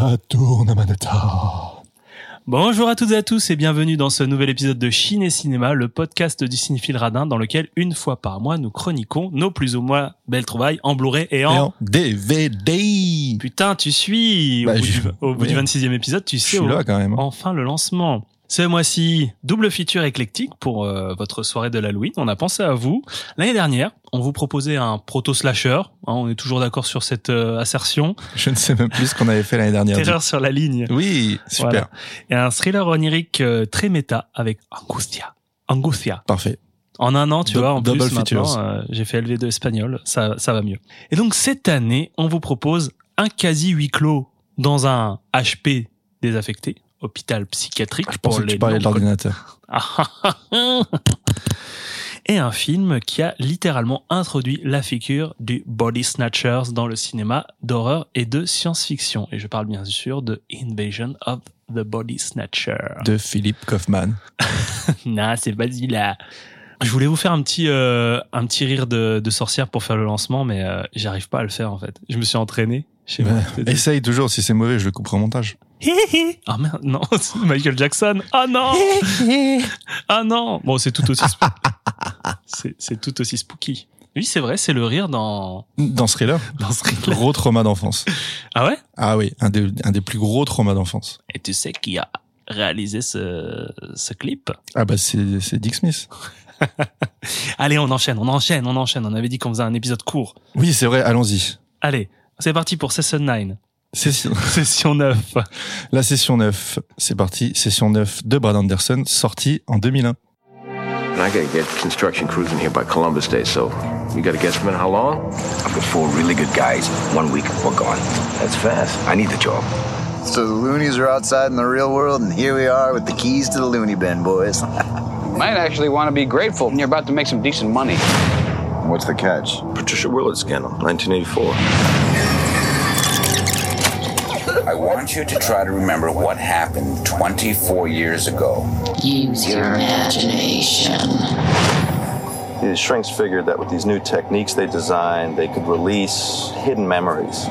Ça tourne à Manhattan. Bonjour à toutes et à tous et bienvenue dans ce nouvel épisode de Chine et Cinéma, le podcast du cinéphile radin dans lequel une fois par mois nous chroniquons nos plus ou moins belles trouvailles en Blu-ray et en... Et en DVD. Putain, tu suis Bah, Au bout, je- du, au bout oui. du 26e épisode, tu Je sais suis au- là quand même. enfin le lancement. Ce mois-ci, double feature éclectique pour euh, votre soirée de l'Halloween. On a pensé à vous. L'année dernière, on vous proposait un proto-slasher. Hein, on est toujours d'accord sur cette euh, assertion. Je ne sais même plus ce qu'on avait fait l'année dernière. Terreur sur la ligne. Oui, super. Voilà. Et un thriller onirique euh, très méta avec Angustia. Angustia. Parfait. En un an, tu vois, en double plus maintenant, j'ai fait LV2 espagnol, ça, ça va mieux. Et donc cette année, on vous propose un quasi huis clos dans un HP désaffecté, hôpital psychiatrique. Je pour pensais que les tu parlais de l'ordinateur. Et un film qui a littéralement introduit la figure du body snatchers dans le cinéma d'horreur et de science-fiction. Et je parle bien sûr de Invasion of the Body Snatcher. De Philippe Kaufman. Non, c'est vas-y là. Je voulais vous faire un petit euh, un petit rire de, de sorcière pour faire le lancement, mais euh, j'arrive pas à le faire en fait. Je me suis entraîné chez moi. Ouais. Essaye toujours, si c'est mauvais, je le couperai au montage. Ah merde, non, c'est Michael Jackson. Ah non, ah non. Bon, c'est tout aussi sp- c'est tout aussi spooky. Oui, c'est vrai, c'est le rire dans Dans ce thriller, dans ce rire. gros trauma d'enfance. Ah ouais? Ah oui, un des, un des plus gros traumas d'enfance. Et tu sais qui a réalisé ce ce clip? Ah bah c'est c'est Dick Smith. Allez, on enchaîne, on enchaîne, on enchaîne. On avait dit qu'on faisait un épisode court. Oui, c'est vrai, allons-y. Allez, c'est parti pour Session 9. Session, Session 9. la session 9, c'est parti. Session 9 de Brad Anderson, sortie en 2001. And I gotta get construction crews in here by Columbus Day, so you got a guesstimate how long? I've got four really good guys. One week, we're gone. That's fast. I need the job. So the loonies are outside in the real world, and here we are with the keys to the loony bin, boys. might actually want to be grateful. You're about to make some decent money. What's the catch? Patricia Willard scandal, 1984. I want you to try to remember what happened 24 years ago. Use your imagination. The shrinks figured that with these new techniques they designed, they could release hidden memories.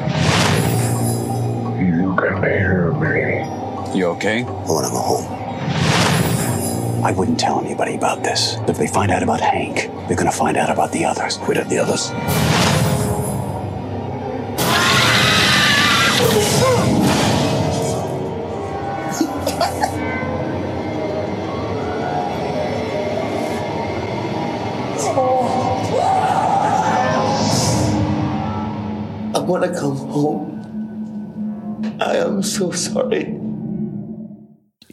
You can hear me. You okay? I want to go home. I wouldn't tell anybody about this. If they find out about Hank, they're gonna find out about the others. Quit at the others. Home. I am so sorry.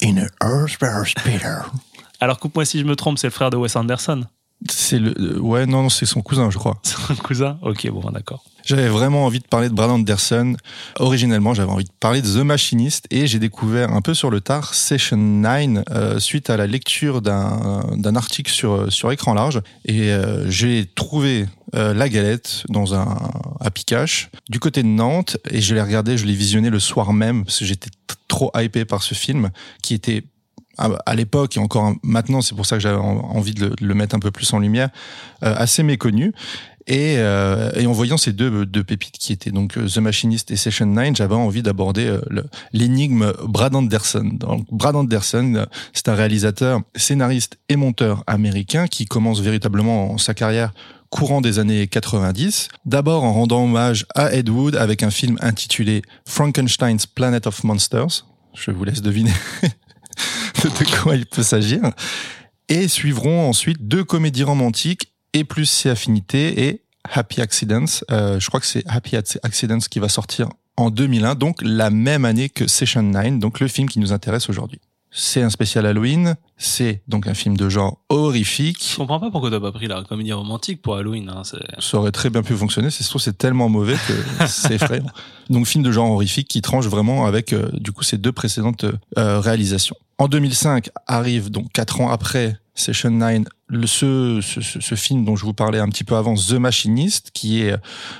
In a Earth Peter. Alors coupe-moi si je me trompe, c'est le frère de Wes Anderson. C'est le, euh, ouais, non, non, c'est son cousin, je crois. C'est un cousin? Ok, bon, d'accord. J'avais vraiment envie de parler de Brad Anderson. Originellement, j'avais envie de parler de The Machinist et j'ai découvert un peu sur le tard Session 9 euh, suite à la lecture d'un article sur, sur écran large. Et euh, j'ai trouvé euh, La Galette dans un à Picache du côté de Nantes et je l'ai regardé, je l'ai visionné le soir même parce que j'étais trop hypé par ce film qui était à à l'époque et encore maintenant, c'est pour ça que j'avais en- envie de le, de le mettre un peu plus en lumière, euh, assez méconnu. Et, euh, et en voyant ces deux, deux pépites qui étaient donc euh, The Machinist et Session 9, j'avais envie d'aborder euh, l'énigme Brad Anderson. Donc, Brad Anderson, euh, c'est un réalisateur, scénariste et monteur américain qui commence véritablement sa carrière courant des années 90. D'abord en rendant hommage à Ed Wood avec un film intitulé Frankenstein's Planet of Monsters. Je vous laisse deviner de de quoi il peut s'agir. Et suivront ensuite deux comédies romantiques et plus ses affinités et Happy Accidents. Euh, je crois que c'est Happy Accidents qui va sortir en 2001, donc la même année que Session 9, donc le film qui nous intéresse aujourd'hui. C'est un spécial Halloween, c'est donc un film de genre horrifique. Je comprends pas pourquoi t'as pas pris la comédie romantique pour Halloween. Hein, c'est- Ça aurait très bien pu fonctionner, c'est surtout c'est tellement mauvais que c'est effrayant. Donc film de genre horrifique qui tranche vraiment avec euh, du coup ces deux précédentes euh, réalisations. En 2005 arrive donc quatre ans après Session 9 le, ce, ce, ce- ce film dont je vous parlais un petit peu avant, The Machinist, qui est euh,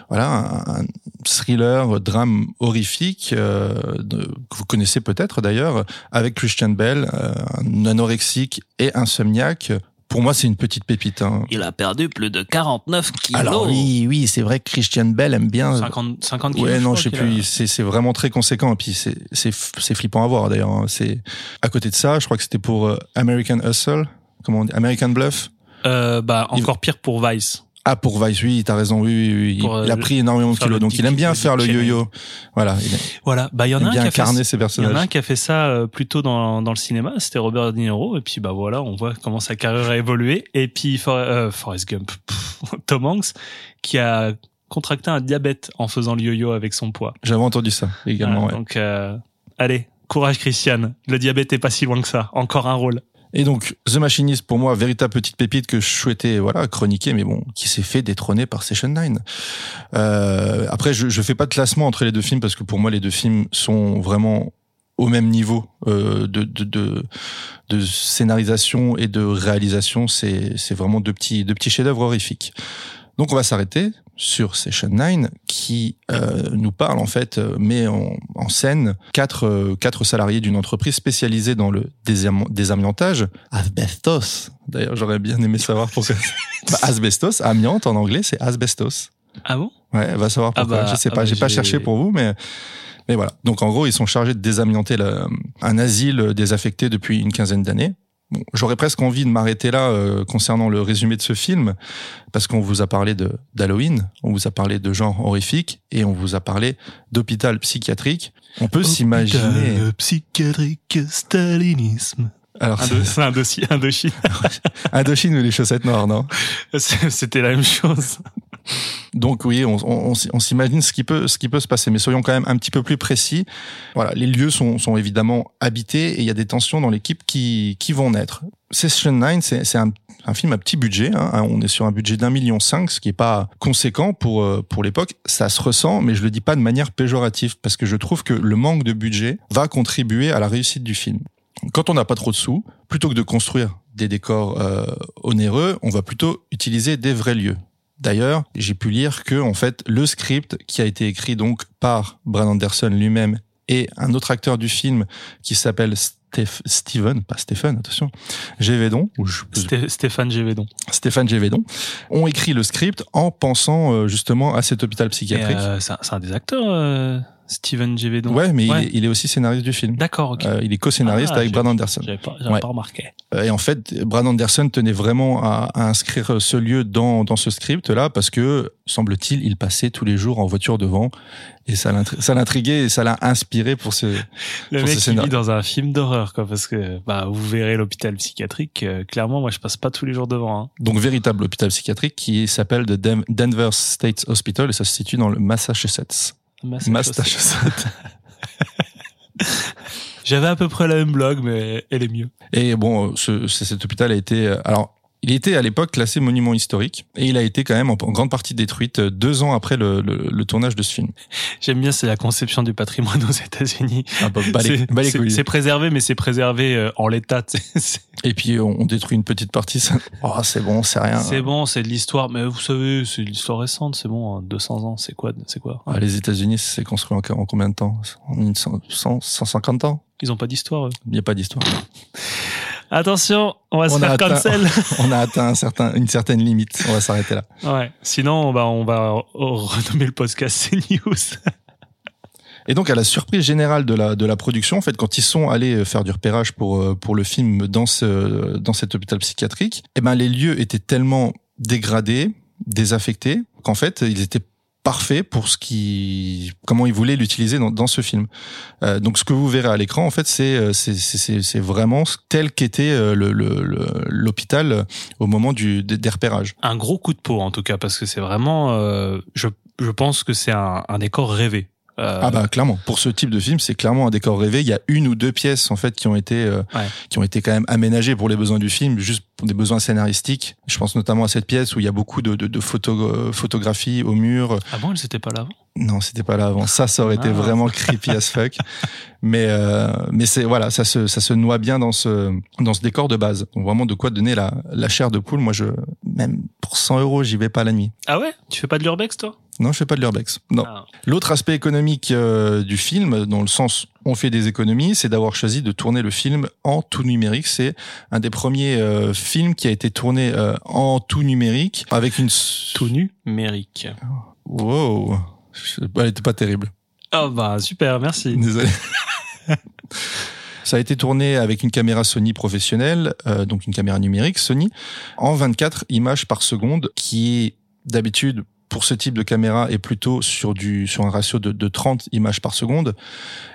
voilà un, un thriller, drame horrifique euh, de- que vous connaissez peut-être d'ailleurs, avec Christian Bell, euh, un anorexique et insomniaque, Pour moi, c'est une petite pépite. Hein. Il a perdu plus de 49 kilos. Alors oui, oui, c'est vrai que Christian Bell aime bien. 50, 50 kilos. Ouais, je non, crois je sais plus. a. C'est c'est vraiment très conséquent. Et puis c'est c'est c'est flippant à voir d'ailleurs. hein. C'est à côté de ça, je crois que c'était pour euh, American Hustle. Comment on dit? American Bluff? Euh, bah, encore pire pour Vice. Ah pour Vice, oui, t'as raison. Oui, oui, oui. Pour, il a euh, pris énormément de kilos, donc il aime bien faire le yo-yo. Voilà. Il, Voilà. Bah, il y en a un bien qui a incarner ses Il y en personnages. a un qui a fait ça euh, plutôt dans, dans le cinéma, c'était Robert De Niro, et puis bah voilà, on voit comment sa carrière a évolué. Et puis For- euh, Forrest Gump, pff, Tom Hanks, qui a contracté un diabète en faisant le yo-yo avec son poids. J'avais entendu ça également. Voilà, ouais. Donc euh, allez, courage Christiane, le diabète est pas si loin que ça, encore un rôle. Et donc, The Machinist, pour moi, véritable petite pépite que je souhaitais voilà chroniquer, mais bon, qui s'est fait détrôner par Session 9. Euh, après, je, je fais pas de classement entre les deux films parce que pour moi, les deux films sont vraiment au même niveau euh, de, de, de, de scénarisation et de réalisation. C'est c'est vraiment deux petits, deux petits chefs-d'œuvre horrifiques. Donc, on va s'arrêter sur Session 9 qui euh, nous parle en fait, euh, met en, en scène quatre, euh, quatre salariés d'une entreprise spécialisée dans le désam- désamiantage. Asbestos. D'ailleurs, j'aurais bien aimé savoir pourquoi. bah, asbestos, amiante en anglais, c'est asbestos. Ah bon? Ouais, va savoir Ah pourquoi. bah, je sais ah pas, bah, j'ai pas cherché pour vous, mais mais voilà. Donc en gros, ils sont chargés de désamianter le- un asile désaffecté depuis une quinzaine d'années. Bon, j'aurais presque envie de m'arrêter là euh, concernant le résumé de ce film, parce qu'on vous a parlé de d'Halloween, on vous a parlé de genre horrifique et on vous a parlé d'hôpital psychiatrique. On peut s'imaginer. Hôpital psychiatrique stalinisme. Alors, C'est Indochine. Indochine. Indochine ou les chaussettes noires, non? C'était la même chose. Donc oui, on, s'imagine ce qui peut se passer, mais soyons quand même un petit peu plus précis. Voilà, les lieux sont, évidemment habités et il y a des tensions dans l'équipe qui vont naître. Session 9, c'est un, film à petit budget. Hein, on est sur un budget d'un million cinq, ce qui est pas conséquent pour euh, pour l'époque. Ça se ressent, mais je le dis pas de manière péjorative parce que je trouve que le manque de budget va contribuer à la réussite du film. Quand on n'a pas trop de sous, plutôt que de construire des décors euh, onéreux, on va plutôt utiliser des vrais lieux. D'ailleurs, j'ai pu lire que en fait le script qui a été écrit donc par Brad Anderson lui-même et un autre acteur du film qui s'appelle Steph- Steven, pas Stephen, attention, Gévedon, ou je- Sté- Stéphane Gévedon. Stéphane Gévedon, ont écrit le script en pensant euh, justement à cet hôpital psychiatrique. euh, c'est un, c'est un des acteurs, euh, Steven Gévedon. ouais, mais Ouais. Il, est, il est aussi scénariste du film. D'accord, ok. Euh, il est co-scénariste Ah, avec Brad Anderson. J'avais pas, ouais. pas remarqué. Euh, Et en fait, Brad Anderson tenait vraiment à, à inscrire ce lieu dans, dans ce script-là parce que, semble-t-il, il passait tous les jours en voiture devant et ça l'intri- ça l'intriguait et ça l'a inspiré pour ce... Le Pour mec, ce scénario. vit dans un film d'horreur, quoi, parce que, bah, vous verrez l'hôpital psychiatrique. euh, clairement, moi, je passe pas tous les jours devant. Hein. Donc, véritable hôpital psychiatrique qui s'appelle le Dem- Denver State Hospital et ça se situe dans le Massachusetts. Massachusetts. Massachusetts. J'avais à peu près la même blog, mais elle est mieux. Et bon, ce, ce- cet hôpital a été... euh, Alors, il était à l'époque classé monument historique et il a été quand même en, grande partie détruite euh, deux ans après le, le- le tournage de ce film. J'aime bien, c'est la conception du patrimoine aux États-Unis. Ah, bah, C'est- préservé, mais c'est préservé euh, en l'état. Et puis on, détruit une petite partie. Ça... Oh, c'est bon, c'est rien. c'est bon, c'est de l'histoire, mais vous savez, c'est de l'histoire récente, c'est bon, hein, 200 ans, c'est quoi, c'est quoi Ah, les États-Unis, c'est construit en, en combien de temps? En 100, 100, 150 ans? Ils ont pas d'histoire. Il n'y a pas d'histoire. Attention, on va se On faire atteint- cancel. On a atteint un certain, une certaine limite. On va s'arrêter là. ouais. Sinon, bah, on va renommer le podcast CNews. Et donc, à la surprise générale de la, de la production, en fait, quand ils sont allés faire du repérage pour, euh, pour le film dans, ce, dans cet hôpital psychiatrique, eh ben, les lieux étaient tellement dégradés, désaffectés, qu'en fait, ils étaient parfaits pour ce qui, comment ils voulaient l'utiliser dans, dans ce film. Euh, donc, ce que vous verrez à l'écran, en fait, c'est, euh, c'est, vraiment tel qu'était euh, le, le, l'hôpital euh, au moment du, des repérages. Un gros coup de peau, en tout cas, parce que c'est vraiment, euh, je, je pense que c'est un, un décor rêvé. Euh, Ah bah clairement, pour ce type de film, c'est clairement un décor rêvé. Il y a une ou deux pièces en fait qui ont été euh, Ouais. qui ont été quand même aménagées pour les besoins du film, juste pour des besoins scénaristiques. Je pense notamment à cette pièce où il y a beaucoup de, de, de photo, euh, photographies au mur. Ah bon, elles étaient pas là avant? Non, c'était pas là avant. Ça, ça aurait été Ah. vraiment creepy as fuck. Mais euh, mais c'est voilà, ça se ça se noie bien dans ce dans ce décor de base. Donc vraiment de quoi donner la la chair de poule. Moi, je même pour 100 euros, j'y vais pas la nuit. Ah ouais? Tu fais pas de l'urbex, toi? Non, je fais pas de l'urbex. Non. Ah. L'autre aspect économique euh, du film, dans le sens on fait des économies, c'est d'avoir choisi de tourner le film en tout numérique. C'est un des premiers euh, films qui a été tourné euh, en tout numérique avec une. Tout numérique. Wow, elle était pas terrible. Ah bah super, merci. Désolé. Ça a été tourné avec une caméra Sony professionnelle, euh, donc une caméra numérique Sony, en 24 images par seconde, qui d'habitude pour ce type de caméra est plutôt sur du sur un ratio de, de 30 images par seconde.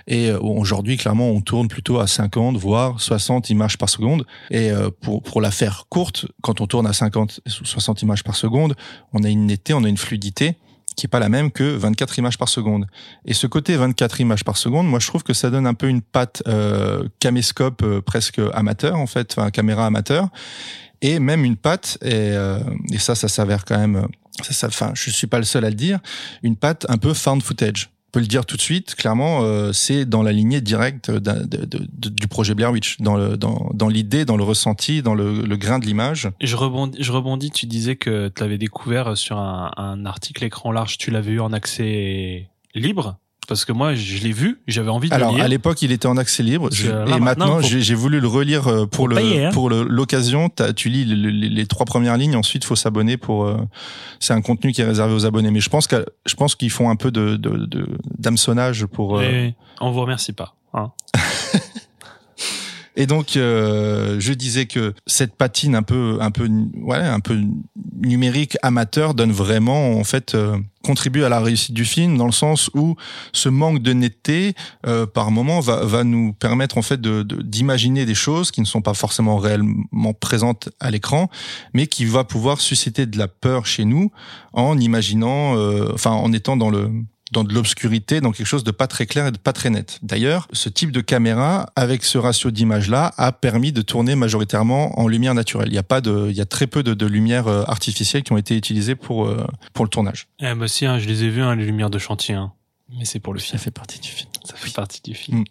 Et euh, aujourd'hui, clairement, on tourne plutôt à 50 voire 60 images par seconde. Et euh, pour pour la faire courte, quand on tourne à 50 ou 60 images par seconde, on a une netteté, on a une fluidité qui est pas la même que 24 images par seconde. Et ce côté 24 images par seconde, moi je trouve que ça donne un peu une patte euh, caméscope euh, presque amateur en fait, enfin caméra amateur, et même une patte et, euh, et ça ça s'avère quand même, ça, ça, enfin je suis pas le seul à le dire, une patte un peu found footage. Peut le dire tout de suite, clairement, euh, c'est dans la lignée directe du projet Blair Witch, dans dans, l'idée, dans le ressenti, dans le, le grain de l'image. Je rebondis, je rebondis, tu disais que tu l'avais découvert sur un, un article écran large, tu l'avais eu en accès libre? Parce que moi, je l'ai vu, j'avais envie de Alors le lire. à l'époque, il était en accès libre. Je- là, et maintenant, j'ai voulu le relire euh, pour faut le payer, hein. pour l'occasion. Tu lis le- le- les trois premières lignes. Ensuite, faut s'abonner pour. euh, C'est un contenu qui est réservé aux abonnés. Mais je pense que je pense qu'ils font un peu de de- de- d'hameçonnage pour. euh, Et on vous remercie pas. hein. Et donc, euh, je disais que cette patine un peu, un peu, ouais, un peu numérique amateur donne vraiment, en fait, euh, contribue à la réussite du film dans le sens où ce manque de netteté, euh, par moment, va, va nous permettre en fait de de- d'imaginer des choses qui ne sont pas forcément réellement présentes à l'écran, mais qui va pouvoir susciter de la peur chez nous en imaginant, euh, enfin, en étant dans le dans de l'obscurité, dans quelque chose de pas très clair et de pas très net. D'ailleurs, ce type de caméra, avec ce ratio d'image-là, a permis de tourner majoritairement en lumière naturelle. Il y a pas de, il y a très peu de, de lumière euh, artificielle qui ont été utilisées pour euh, pour le tournage. Eh bah si, hein, je les ai vus, hein, les lumières de chantier. hein. Mais c'est pour le film. fait partie du film. Ça fait partie du film. Mm.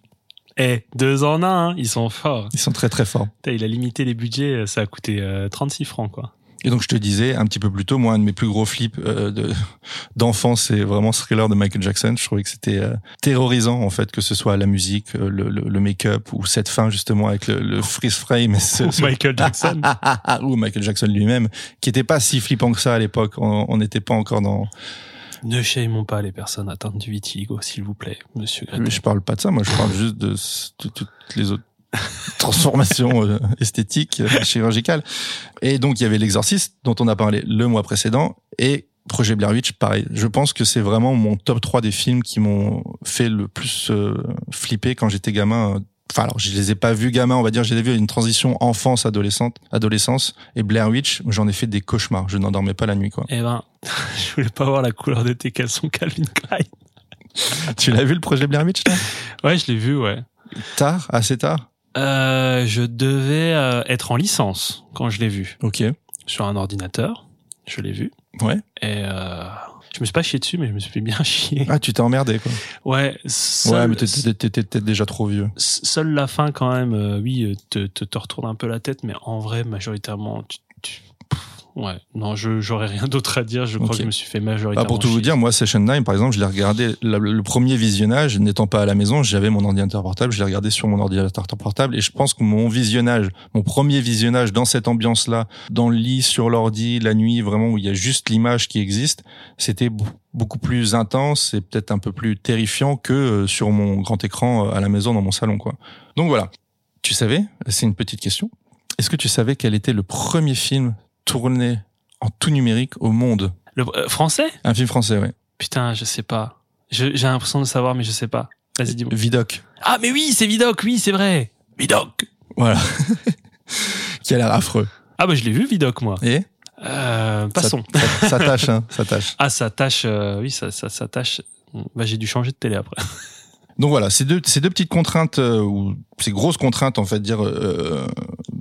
Eh, deux en un, hein, ils sont forts. Ils sont très très forts. Putain, il a limité les budgets, euh, ça a coûté euh, 36 francs, quoi. Et donc je te disais un petit peu plus tôt, moi un de mes plus gros flips euh, de d'enfance, c'est vraiment ce thriller de Michael Jackson. Je trouvais que c'était euh, terrorisant en fait, que ce soit la musique, euh, le, le, le make-up ou cette fin justement avec le, le freeze frame. Et ce- ce- Michael Jackson. ou Michael Jackson lui-même, qui était pas si flippant que ça à l'époque. On on n'était pas encore dans. ne shameons pas les personnes atteintes du vitiligo, s'il vous plaît, monsieur Gretel. Je parle pas de ça. Moi, je parle juste de toutes les autres transformations euh, esthétiques, euh, chirurgicales. Et donc, il y avait l'exorciste dont on a parlé le mois précédent et Projet Blair Witch, pareil. Je pense que c'est vraiment mon top 3 des films qui m'ont fait le plus euh, flipper quand j'étais gamin. Enfin, alors, je les ai pas vus gamin, on va dire, je les ai vus à une transition enfance, adolescente, adolescence. Et Blair Witch, j'en ai fait des cauchemars. Je n'endormais pas la nuit, quoi. Eh ben, je voulais pas voir la couleur de tes caleçons Calvin Klein. tu l'as vu le projet Blair Witch, là? Ouais, je l'ai vu, ouais. Tard, assez tard? Euh, je devais euh, être en licence quand je l'ai vu. Ok. Sur un ordinateur, je l'ai vu. Ouais. Et euh, je me suis pas chié dessus, mais je me suis fait bien chier. Ah, tu t'es emmerdé, quoi. Ouais, ouais, mais t'étais peut-être déjà trop vieux. seule la fin quand même, euh, oui, te, te, te retourne un peu la tête, mais en vrai, majoritairement, tu, ouais, non, je j'aurais rien d'autre à dire. Je crois que je me suis fait majoritairement. Ah, pour tout vous dire, moi, Session 9, par exemple, je l'ai regardé, la- le premier visionnage, n'étant pas à la maison, j'avais mon ordinateur portable, je l'ai regardé sur mon ordinateur portable, et je pense que mon visionnage, mon premier visionnage dans cette ambiance-là, dans le lit, sur l'ordi, la nuit, vraiment, où il y a juste l'image qui existe, c'était beaucoup plus intense et peut-être un peu plus terrifiant que euh, sur mon grand écran euh, à la maison, dans mon salon, quoi. Donc voilà. Tu savais, c'est une petite question, est-ce que tu savais quel était le premier film tourné en tout numérique au monde Le euh, français? Un film français, ouais. Putain, je sais pas. J'ai l'impression de savoir, mais je sais pas. Vas-y, dis-moi. Vidoc. Ah, mais oui, c'est Vidoc, oui, c'est vrai. Vidoc. Voilà. qui a l'air affreux. Ah, bah je l'ai vu, Vidoc, moi. Et? Euh, passons. Ça, ça, ça tâche, hein, ça tâche. Ah, ça tâche, euh, oui, ça, ça, ça tâche. Bah, j'ai dû changer de télé après. Donc voilà, ces deux, ces deux petites contraintes, euh, ou ces grosses contraintes, en fait, dire euh,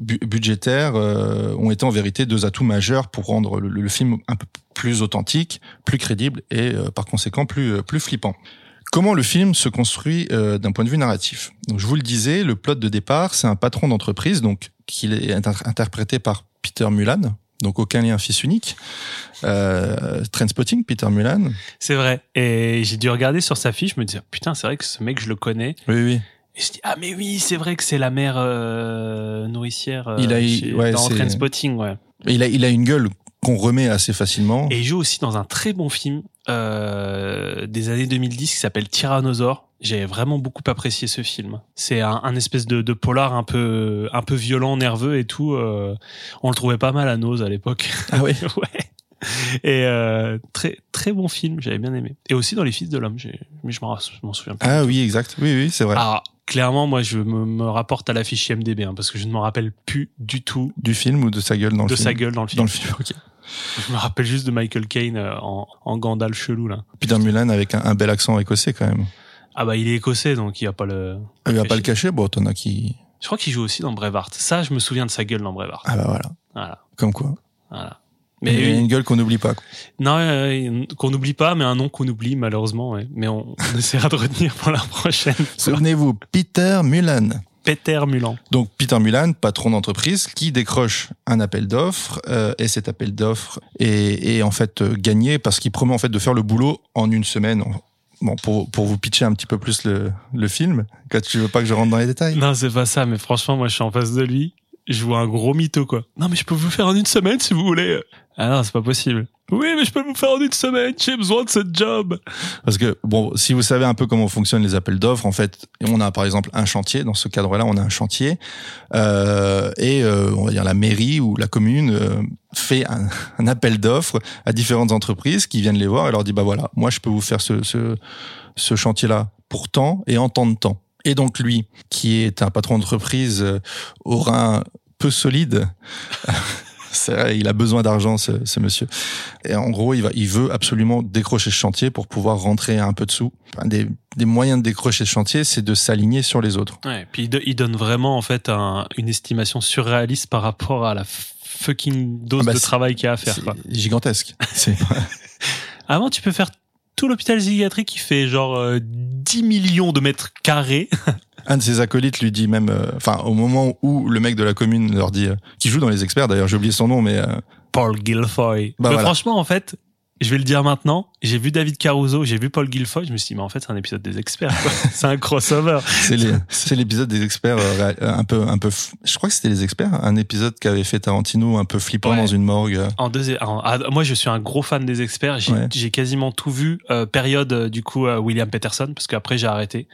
bu- budgétaires, euh, ont été en vérité deux atouts majeurs pour rendre le, le film un peu plus authentique, plus crédible et euh, par conséquent plus, euh, plus flippant. Comment le film se construit euh, d'un point de vue narratif? Donc, Je vous le disais, le plot de départ, c'est un patron d'entreprise, donc qui est inter- interprété par Peter Mullan, donc aucun lien fils unique. Euh, Trainspotting, Peter Mulan. C'est vrai. Et j'ai dû regarder sur sa fiche, je me disais, putain, c'est vrai que ce mec, je le connais. Oui, oui. Et je dis, ah, mais oui, c'est vrai que c'est la mère euh, nourricière euh, Il a chez- ouais, dans Trainspotting, ouais. Il a, il a une gueule qu'on remet assez facilement. Et il joue aussi dans un très bon film euh, des années 2010 qui s'appelle Tyrannosaure. J'ai vraiment beaucoup apprécié ce film. C'est un, un espèce de, de polar un peu un peu violent, nerveux et tout. euh, on le trouvait pas mal à Nose à l'époque. Ah oui. ouais. Et euh, très très bon film, j'avais bien aimé. Et aussi dans Les Fils de l'homme, mais je m'en souviens plus. Ah oui, exact. Oui, oui, c'est vrai. Alors, clairement, moi, je me, me rapporte à la fiche IMDb hein, parce que je ne m'en rappelle plus du tout Du film ou de sa gueule dans le de film sa gueule dans le film. Dans le film, ok. Je me rappelle juste de Michael Caine euh, en, en Gandalf chelou là. Peter Mulan avec un, un bel accent écossais quand même. Ah bah il est écossais donc il va pas le. Il va pas le cacher, bon, t'en as qui. Je crois qu'il joue aussi dans Brevard. Ça, je me souviens de sa gueule dans Brevard. Ah bah voilà. Voilà, Comme quoi. voilà. Mais il a une gueule qu'on n'oublie pas. quoi. non, euh, qu'on n'oublie pas, mais un nom qu'on oublie malheureusement. Ouais. Mais on, on essaiera de retenir pour la prochaine. Souvenez-vous, Peter Mulan. Peter Mulan. Donc Peter Mulan, patron d'entreprise, qui décroche un appel d'offres euh, et cet appel d'offres est, est en fait euh, gagné parce qu'il promet en fait de faire le boulot en une semaine. Bon, pour, pour vous pitcher un petit peu plus le, le film, quand tu veux pas que je rentre dans les détails. Non, c'est pas ça. Mais franchement, moi, je suis en face de lui. Je vois un gros mytho quoi. Non, mais je peux vous faire en une semaine si vous voulez. Ah non, c'est pas possible. Oui, mais je peux vous faire en une semaine. J'ai besoin de ce job. Parce que, bon, si vous savez un peu comment fonctionnent les appels d'offres, en fait, on a par exemple un chantier, dans ce cadre-là, on a un chantier, euh, et euh, on va dire la mairie ou la commune euh, fait un, un appel d'offres à différentes entreprises qui viennent les voir et leur dit, bah voilà, moi je peux vous faire ce, ce, ce chantier-là pour temps et en temps de temps. Et donc lui, qui est un patron d'entreprise euh, au rein peu solide, c'est vrai, il a besoin d'argent, ce, ce monsieur. Et en gros, il va, il veut absolument décrocher ce chantier pour pouvoir rentrer un peu de sous. Un des, des moyens de décrocher ce chantier, c'est de s'aligner sur les autres. Ouais, puis il, do- il donne vraiment en fait un- une estimation surréaliste par rapport à la fucking dose Ah bah, de travail qu'il y a à faire. C'est Quoi. gigantesque. C'est Avant, tu peux faire tout l'hôpital psychiatrique qui fait genre euh, 10 millions de mètres carrés. Un de ses acolytes lui dit même, euh, enfin, au moment où le mec de la commune leur dit, euh, qui joue dans les experts, d'ailleurs, j'ai oublié son nom, mais euh, Paul Guilfoy. Bah Mais voilà. franchement, en fait, je vais le dire maintenant, j'ai vu David Caruso, j'ai vu Paul Guilfoy, je me suis dit, mais en fait, c'est un épisode des experts. c'est un crossover. c'est l'épisode des experts euh, un peu, un peu. Je crois que c'était les experts, un épisode qu'avait fait Tarantino, un peu flippant Ouais. dans une morgue. En deux, en- ah, moi, je suis un gros fan des experts. J'ai Ouais. quasiment tout vu. euh, période euh, du coup William Peterson, parce qu'après j'ai arrêté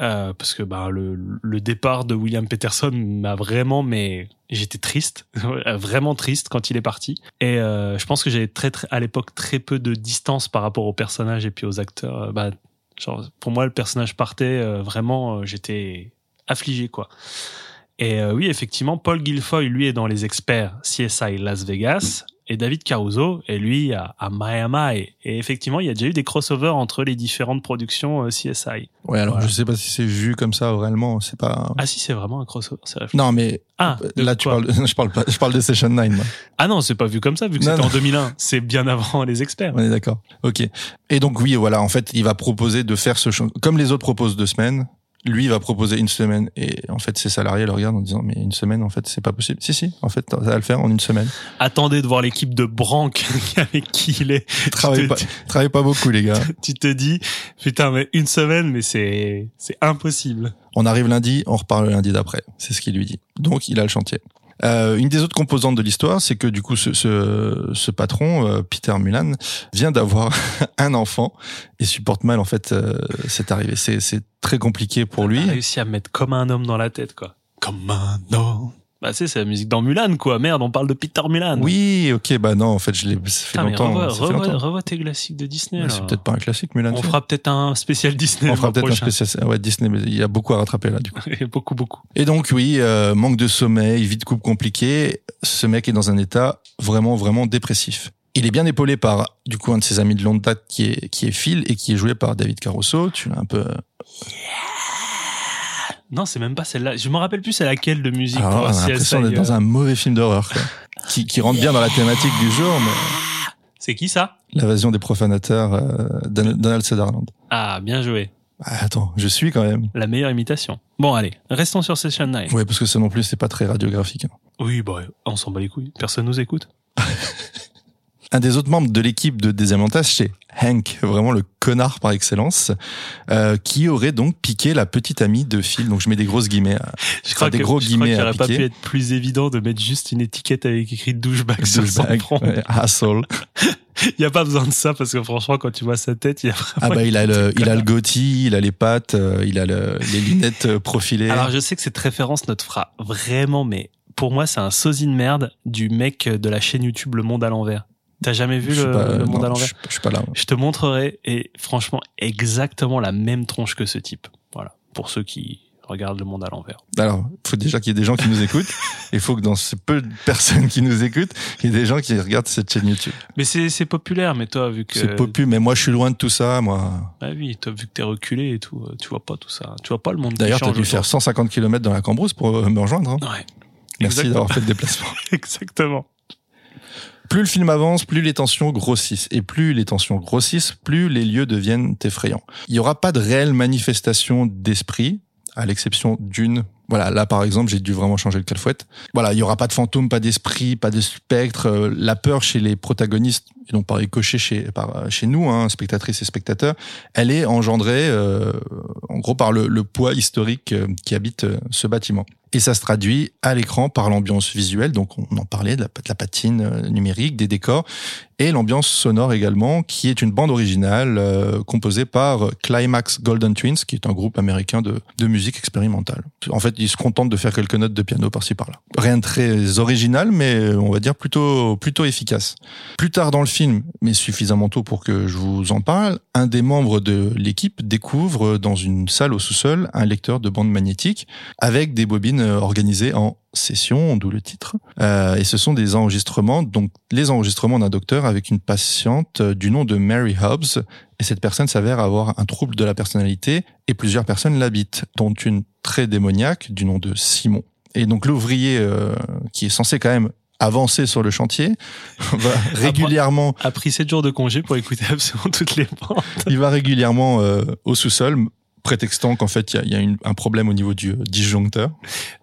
Euh, parce que bah le, le départ de William Peterson m'a vraiment, mais j'étais triste, vraiment triste quand il est parti. Et euh, je pense que j'avais très, très à l'époque très peu de distance par rapport aux personnages et puis aux acteurs. Euh, Bah, genre pour moi le personnage partait euh, vraiment, euh, j'étais affligé quoi. Et oui, effectivement, Paul Guilfoy, lui, est dans les experts CSI Las Vegas, et David Caruso est lui à, à Miami. Et, et effectivement, il y a déjà eu des crossovers entre les différentes productions euh, CSI. Ouais, alors Voilà. je sais pas si c'est vu comme ça réellement, c'est pas. Ah si, c'est vraiment un crossover. Non, mais Ah, de là tu parles, de- je parle pas, je parle de Session 9. Moi. Ah non, c'est pas vu comme ça, vu que c'était en 2001. C'est bien avant les experts. On est d'accord. Ok. Et donc oui, voilà, en fait, il va proposer de faire ce comme les autres proposent deux semaines. Lui va proposer une semaine et en fait ses salariés le regardent en disant mais une semaine en fait c'est pas possible. Si si, en fait ça va le faire en une semaine. Attendez de voir l'équipe de Branck avec qui il est. Travaille pas, dis- travaille pas beaucoup les gars. Tu te dis, putain, mais une semaine, mais c'est c'est impossible. On arrive lundi, on repart le lundi d'après. C'est ce qu'il lui dit. Donc il a le chantier. Euh, une des autres composantes de l'histoire, c'est que du coup, ce, ce, ce patron, euh, Peter Mulan, vient d'avoir un enfant et supporte mal en fait euh, cette arrivée. C'est, c'est très compliqué pour lui. Il a réussi à me mettre comme un homme dans la tête, quoi. Comme un homme. Bah, c'est, la musique dans Mulan, quoi. Merde, on parle de Peter Mulan. Oui, ok, bah non, en fait, je l'ai, ça fait longtemps. revois, ça fait revois- longtemps. revois tes classiques de Disney, Ouais, c'est peut-être pas un classique, Mulan. On fera peut-être un spécial Disney. On fera peut-être un spécial, ouais, Disney, mais il y a beaucoup à rattraper là, du coup. beaucoup, beaucoup. Et donc, oui, euh, manque de sommeil, vie de couple compliquée. Ce mec est dans un état vraiment, vraiment dépressif. Il est bien épaulé par, du coup, un de ses amis de longue date qui est, qui est Phil et qui est joué par David Caruso. Tu l'as un peu. Non, c'est même pas celle-là. Je me rappelle plus c'est laquelle de musique. Alors, pour on a l'impression d'être dans un mauvais film d'horreur. Qui, qui rentre bien dans la thématique du jour, mais C'est qui ça? L'invasion des profanateurs, euh, Don- Donald Sutherland. Ah, bien joué. Ah, attends, je suis quand même. La meilleure imitation. Bon, allez, restons sur Session 9. Ouais, parce que ça non plus, c'est pas très radiographique. hein. Oui, bah, on s'en bat les couilles. Personne nous écoute. Un des autres membres de l'équipe de Deuxième Montage, c'est Hank, vraiment le connard par excellence, euh, qui aurait donc piqué la petite amie de Phil. Donc je mets des grosses guillemets. à- Je crois des que- gros je crois guillemets qu'il à aurait pas pu être plus évident de mettre juste une étiquette avec écrit douchebag sur son front. ouais, asshole. Il y a pas besoin de ça parce que franchement, quand tu vois sa tête, il y a vraiment. Ah bah il a le, il a le goatee, il a les pattes, euh, il a le- les lunettes euh, profilées. Alors je sais que cette référence ne te fera vraiment, mais pour moi, c'est un sosie de merde du mec de la chaîne YouTube Le Monde à l'envers. T'as jamais vu le, pas- le Monde non, à l'envers je, je suis pas là. Je te montrerai et franchement, exactement la même tronche que ce type. Voilà, pour ceux qui regardent Le Monde à l'envers. Alors, il faut déjà qu'il y ait des gens qui nous écoutent. Il faut que dans ces peu de personnes qui nous écoutent, il y ait des gens qui regardent cette chaîne YouTube. Mais c'est populaire, mais toi, vu que C'est popu, mais moi je suis loin de tout ça. Moi, Ah oui, toi, vu que t'es reculé et tout, euh, tu vois pas tout ça. Tu vois pas le monde. d'ailleurs, t'as dû faire 150 km dans la Cambrousse pour euh, me rejoindre. hein. Ouais, Merci d'avoir fait le déplacement. exactement. Plus le film avance, plus les tensions grossissent. Et plus les tensions grossissent, plus les lieux deviennent effrayants. Il n'y aura pas de réelle manifestation d'esprit, à l'exception d'une. Voilà, là par exemple, j'ai dû vraiment changer le calfouette. Voilà, il y aura pas de fantômes, pas d'esprit, pas de spectre. Euh, La peur chez les protagonistes, et donc par ricochet chez, par, chez nous, hein, spectatrices et spectateurs, elle est engendrée euh, en gros par le, le poids historique euh, qui habite euh, ce bâtiment. Et ça se traduit à l'écran par l'ambiance visuelle, donc on en parlait de la, de la patine euh, numérique, des décors, et l'ambiance sonore également, qui est une bande originale euh, composée par Climax Golden Twins, qui est un groupe américain de, de musique expérimentale. En fait, ils se contentent de faire quelques notes de piano par-ci par-là. Rien de très original, mais euh, on va dire plutôt plutôt efficace. Plus tard dans le film, mais suffisamment tôt pour que je vous en parle, un des membres de l'équipe découvre dans une salle au sous-sol un lecteur de bande magnétique avec des bobines euh, organisées en session, d'où le titre. Euh, et ce sont des enregistrements, donc les enregistrements d'un docteur avec une patiente euh, du nom de Mary Hobbs. Et cette personne s'avère avoir un trouble de la personnalité et plusieurs personnes l'habitent, dont une très démoniaque du nom de Simon. Et donc l'ouvrier euh, qui est censé quand même avancer sur le chantier va régulièrement A pris 7 jours de congé pour écouter absolument toutes les bandes. il va régulièrement euh, au sous-sol prétextant qu'en fait il y a, y a une- un problème au niveau du euh, disjoncteur.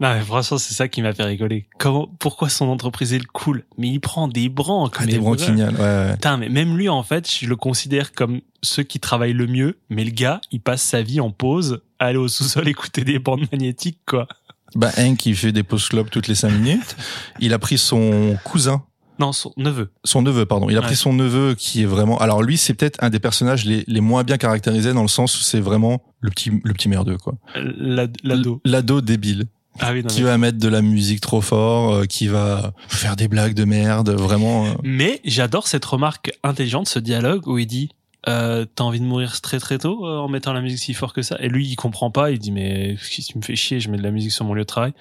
Non, mais franchement, c'est ça qui m'a fait rigoler. Comment, pourquoi son entreprise est le cool? Mais il prend des branques. Ah, des vraiment. branquignales, ouais. Putain, mais même lui, en fait, je le considère comme ceux qui travaillent le mieux. Mais le gars, il passe sa vie en pause à aller au sous-sol écouter des bandes magnétiques, quoi. Bah, Hank, il fait des post-clubs toutes les cinq minutes. Il a pris son cousin, Non, son neveu. son neveu, pardon. Il a Ouais. pris son neveu qui est vraiment. Alors lui, c'est peut-être un des personnages les, les moins bien caractérisés dans le sens où c'est vraiment le petit le petit merdeux quoi. La- L'ado. L'ado débile Ah oui, non, qui mais... va mettre de la musique trop fort, euh, qui va faire des blagues de merde, vraiment. euh. Mais j'adore cette remarque intelligente, ce dialogue où il dit euh, T'as envie de mourir très très tôt euh, en mettant la musique si fort que ça? Et lui, il comprend pas. Il dit Mais si tu me fais chier, je mets de la musique sur mon lieu de travail.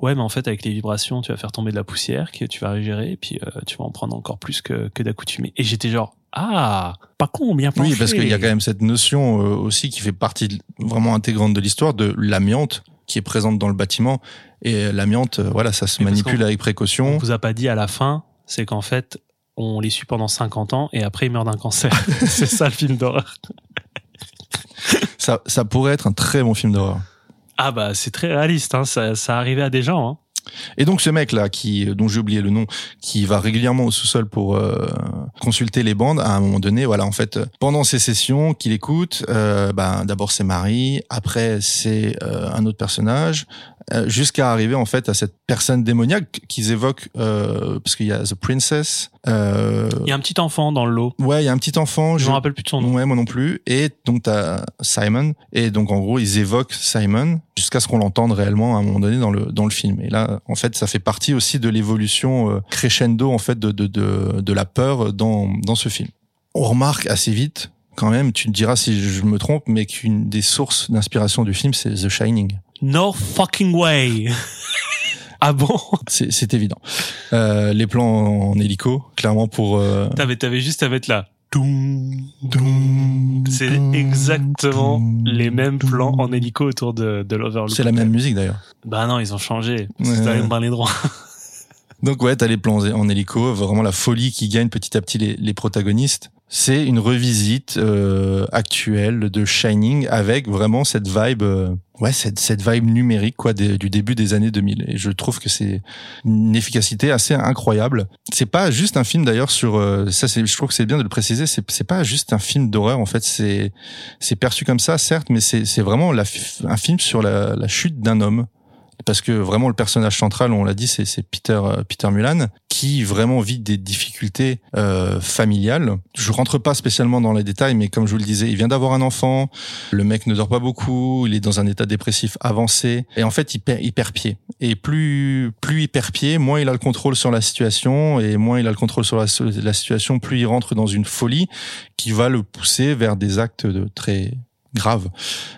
Ouais, mais en fait, avec les vibrations, tu vas faire tomber de la poussière que tu vas régérer et puis euh, tu vas en prendre encore plus que, que d'accoutumé. Et j'étais genre Ah, pas con, bien pensé. Oui, parce qu'il y a quand même cette notion euh, aussi qui fait partie de- vraiment intégrante de l'histoire de l'amiante qui est présente dans le bâtiment. Et l'amiante, euh, voilà, ça se manipule avec On précaution. vous a pas dit à la fin, c'est qu'en fait, on les suit pendant 50 ans et après, ils meurent d'un cancer. c'est ça le film d'horreur. Ça, ça pourrait être un très bon film d'horreur. Ah bah, c'est très réaliste, hein. ça, ça arrivait à des gens. Hein. Et donc ce mec là, qui dont j'ai oublié le nom, qui va régulièrement au sous-sol pour euh, consulter les bandes, à un moment donné, voilà, en fait, pendant ces sessions qu'il écoute, euh, ben d'abord c'est Marie, après c'est euh, un autre personnage, jusqu'à arriver en fait à cette personne démoniaque qu'ils évoquent, euh, parce qu'il y a The Princess. Euh, Il y a un petit enfant dans le lot. Ouais, il y a un petit enfant. Je me rappelle plus de son nom. Ouais, moi non plus. Et donc t'as Simon. Et donc en gros, ils évoquent Simon jusqu'à ce qu'on l'entende réellement à un moment donné dans le dans le film. Et là, en fait, ça fait partie aussi de l'évolution euh, crescendo en fait de de de, de la peur dans dans ce film. On remarque assez vite. Quand même, tu me diras si je me trompe, mais qu'une des sources d'inspiration du film, c'est The Shining. No fucking way. ah bon? C'est évident. Euh, les plans en hélico, clairement pour. euh, T'avais, t'avais juste à mettre là. C'est exactement les mêmes plans en hélico autour de, de l'Overlook. C'est la même musique d'ailleurs. Bah non, ils ont changé. Ouais. C'est dans les droits. Donc ouais, t'as les plans en hélico, vraiment la folie qui gagne petit à petit les, les protagonistes. C'est une revisite euh, actuelle de Shining avec vraiment cette vibe, euh, ouais, cette, cette vibe numérique quoi du début des années 2000. Et je trouve que c'est une efficacité assez incroyable. C'est pas juste un film d'ailleurs sur euh, ça. C'est, je trouve que c'est bien de le préciser. C'est, pas juste un film d'horreur en fait. C'est, c'est perçu comme ça certes, mais c'est, c'est vraiment la, un film sur la, la chute d'un homme parce que vraiment le personnage central, on l'a dit, c'est Peter euh, Peter Mulan qui vraiment vit des difficultés euh, familiales. Je rentre pas spécialement dans les détails, mais comme je vous le disais, il vient d'avoir un enfant. Le mec ne dort pas beaucoup, il est dans un état dépressif avancé et en fait il perd, il perd pied. Et plus plus il perd pied, moins il a le contrôle sur la situation et moins il a le contrôle sur la, la situation, plus il rentre dans une folie qui va le pousser vers des actes de très grave.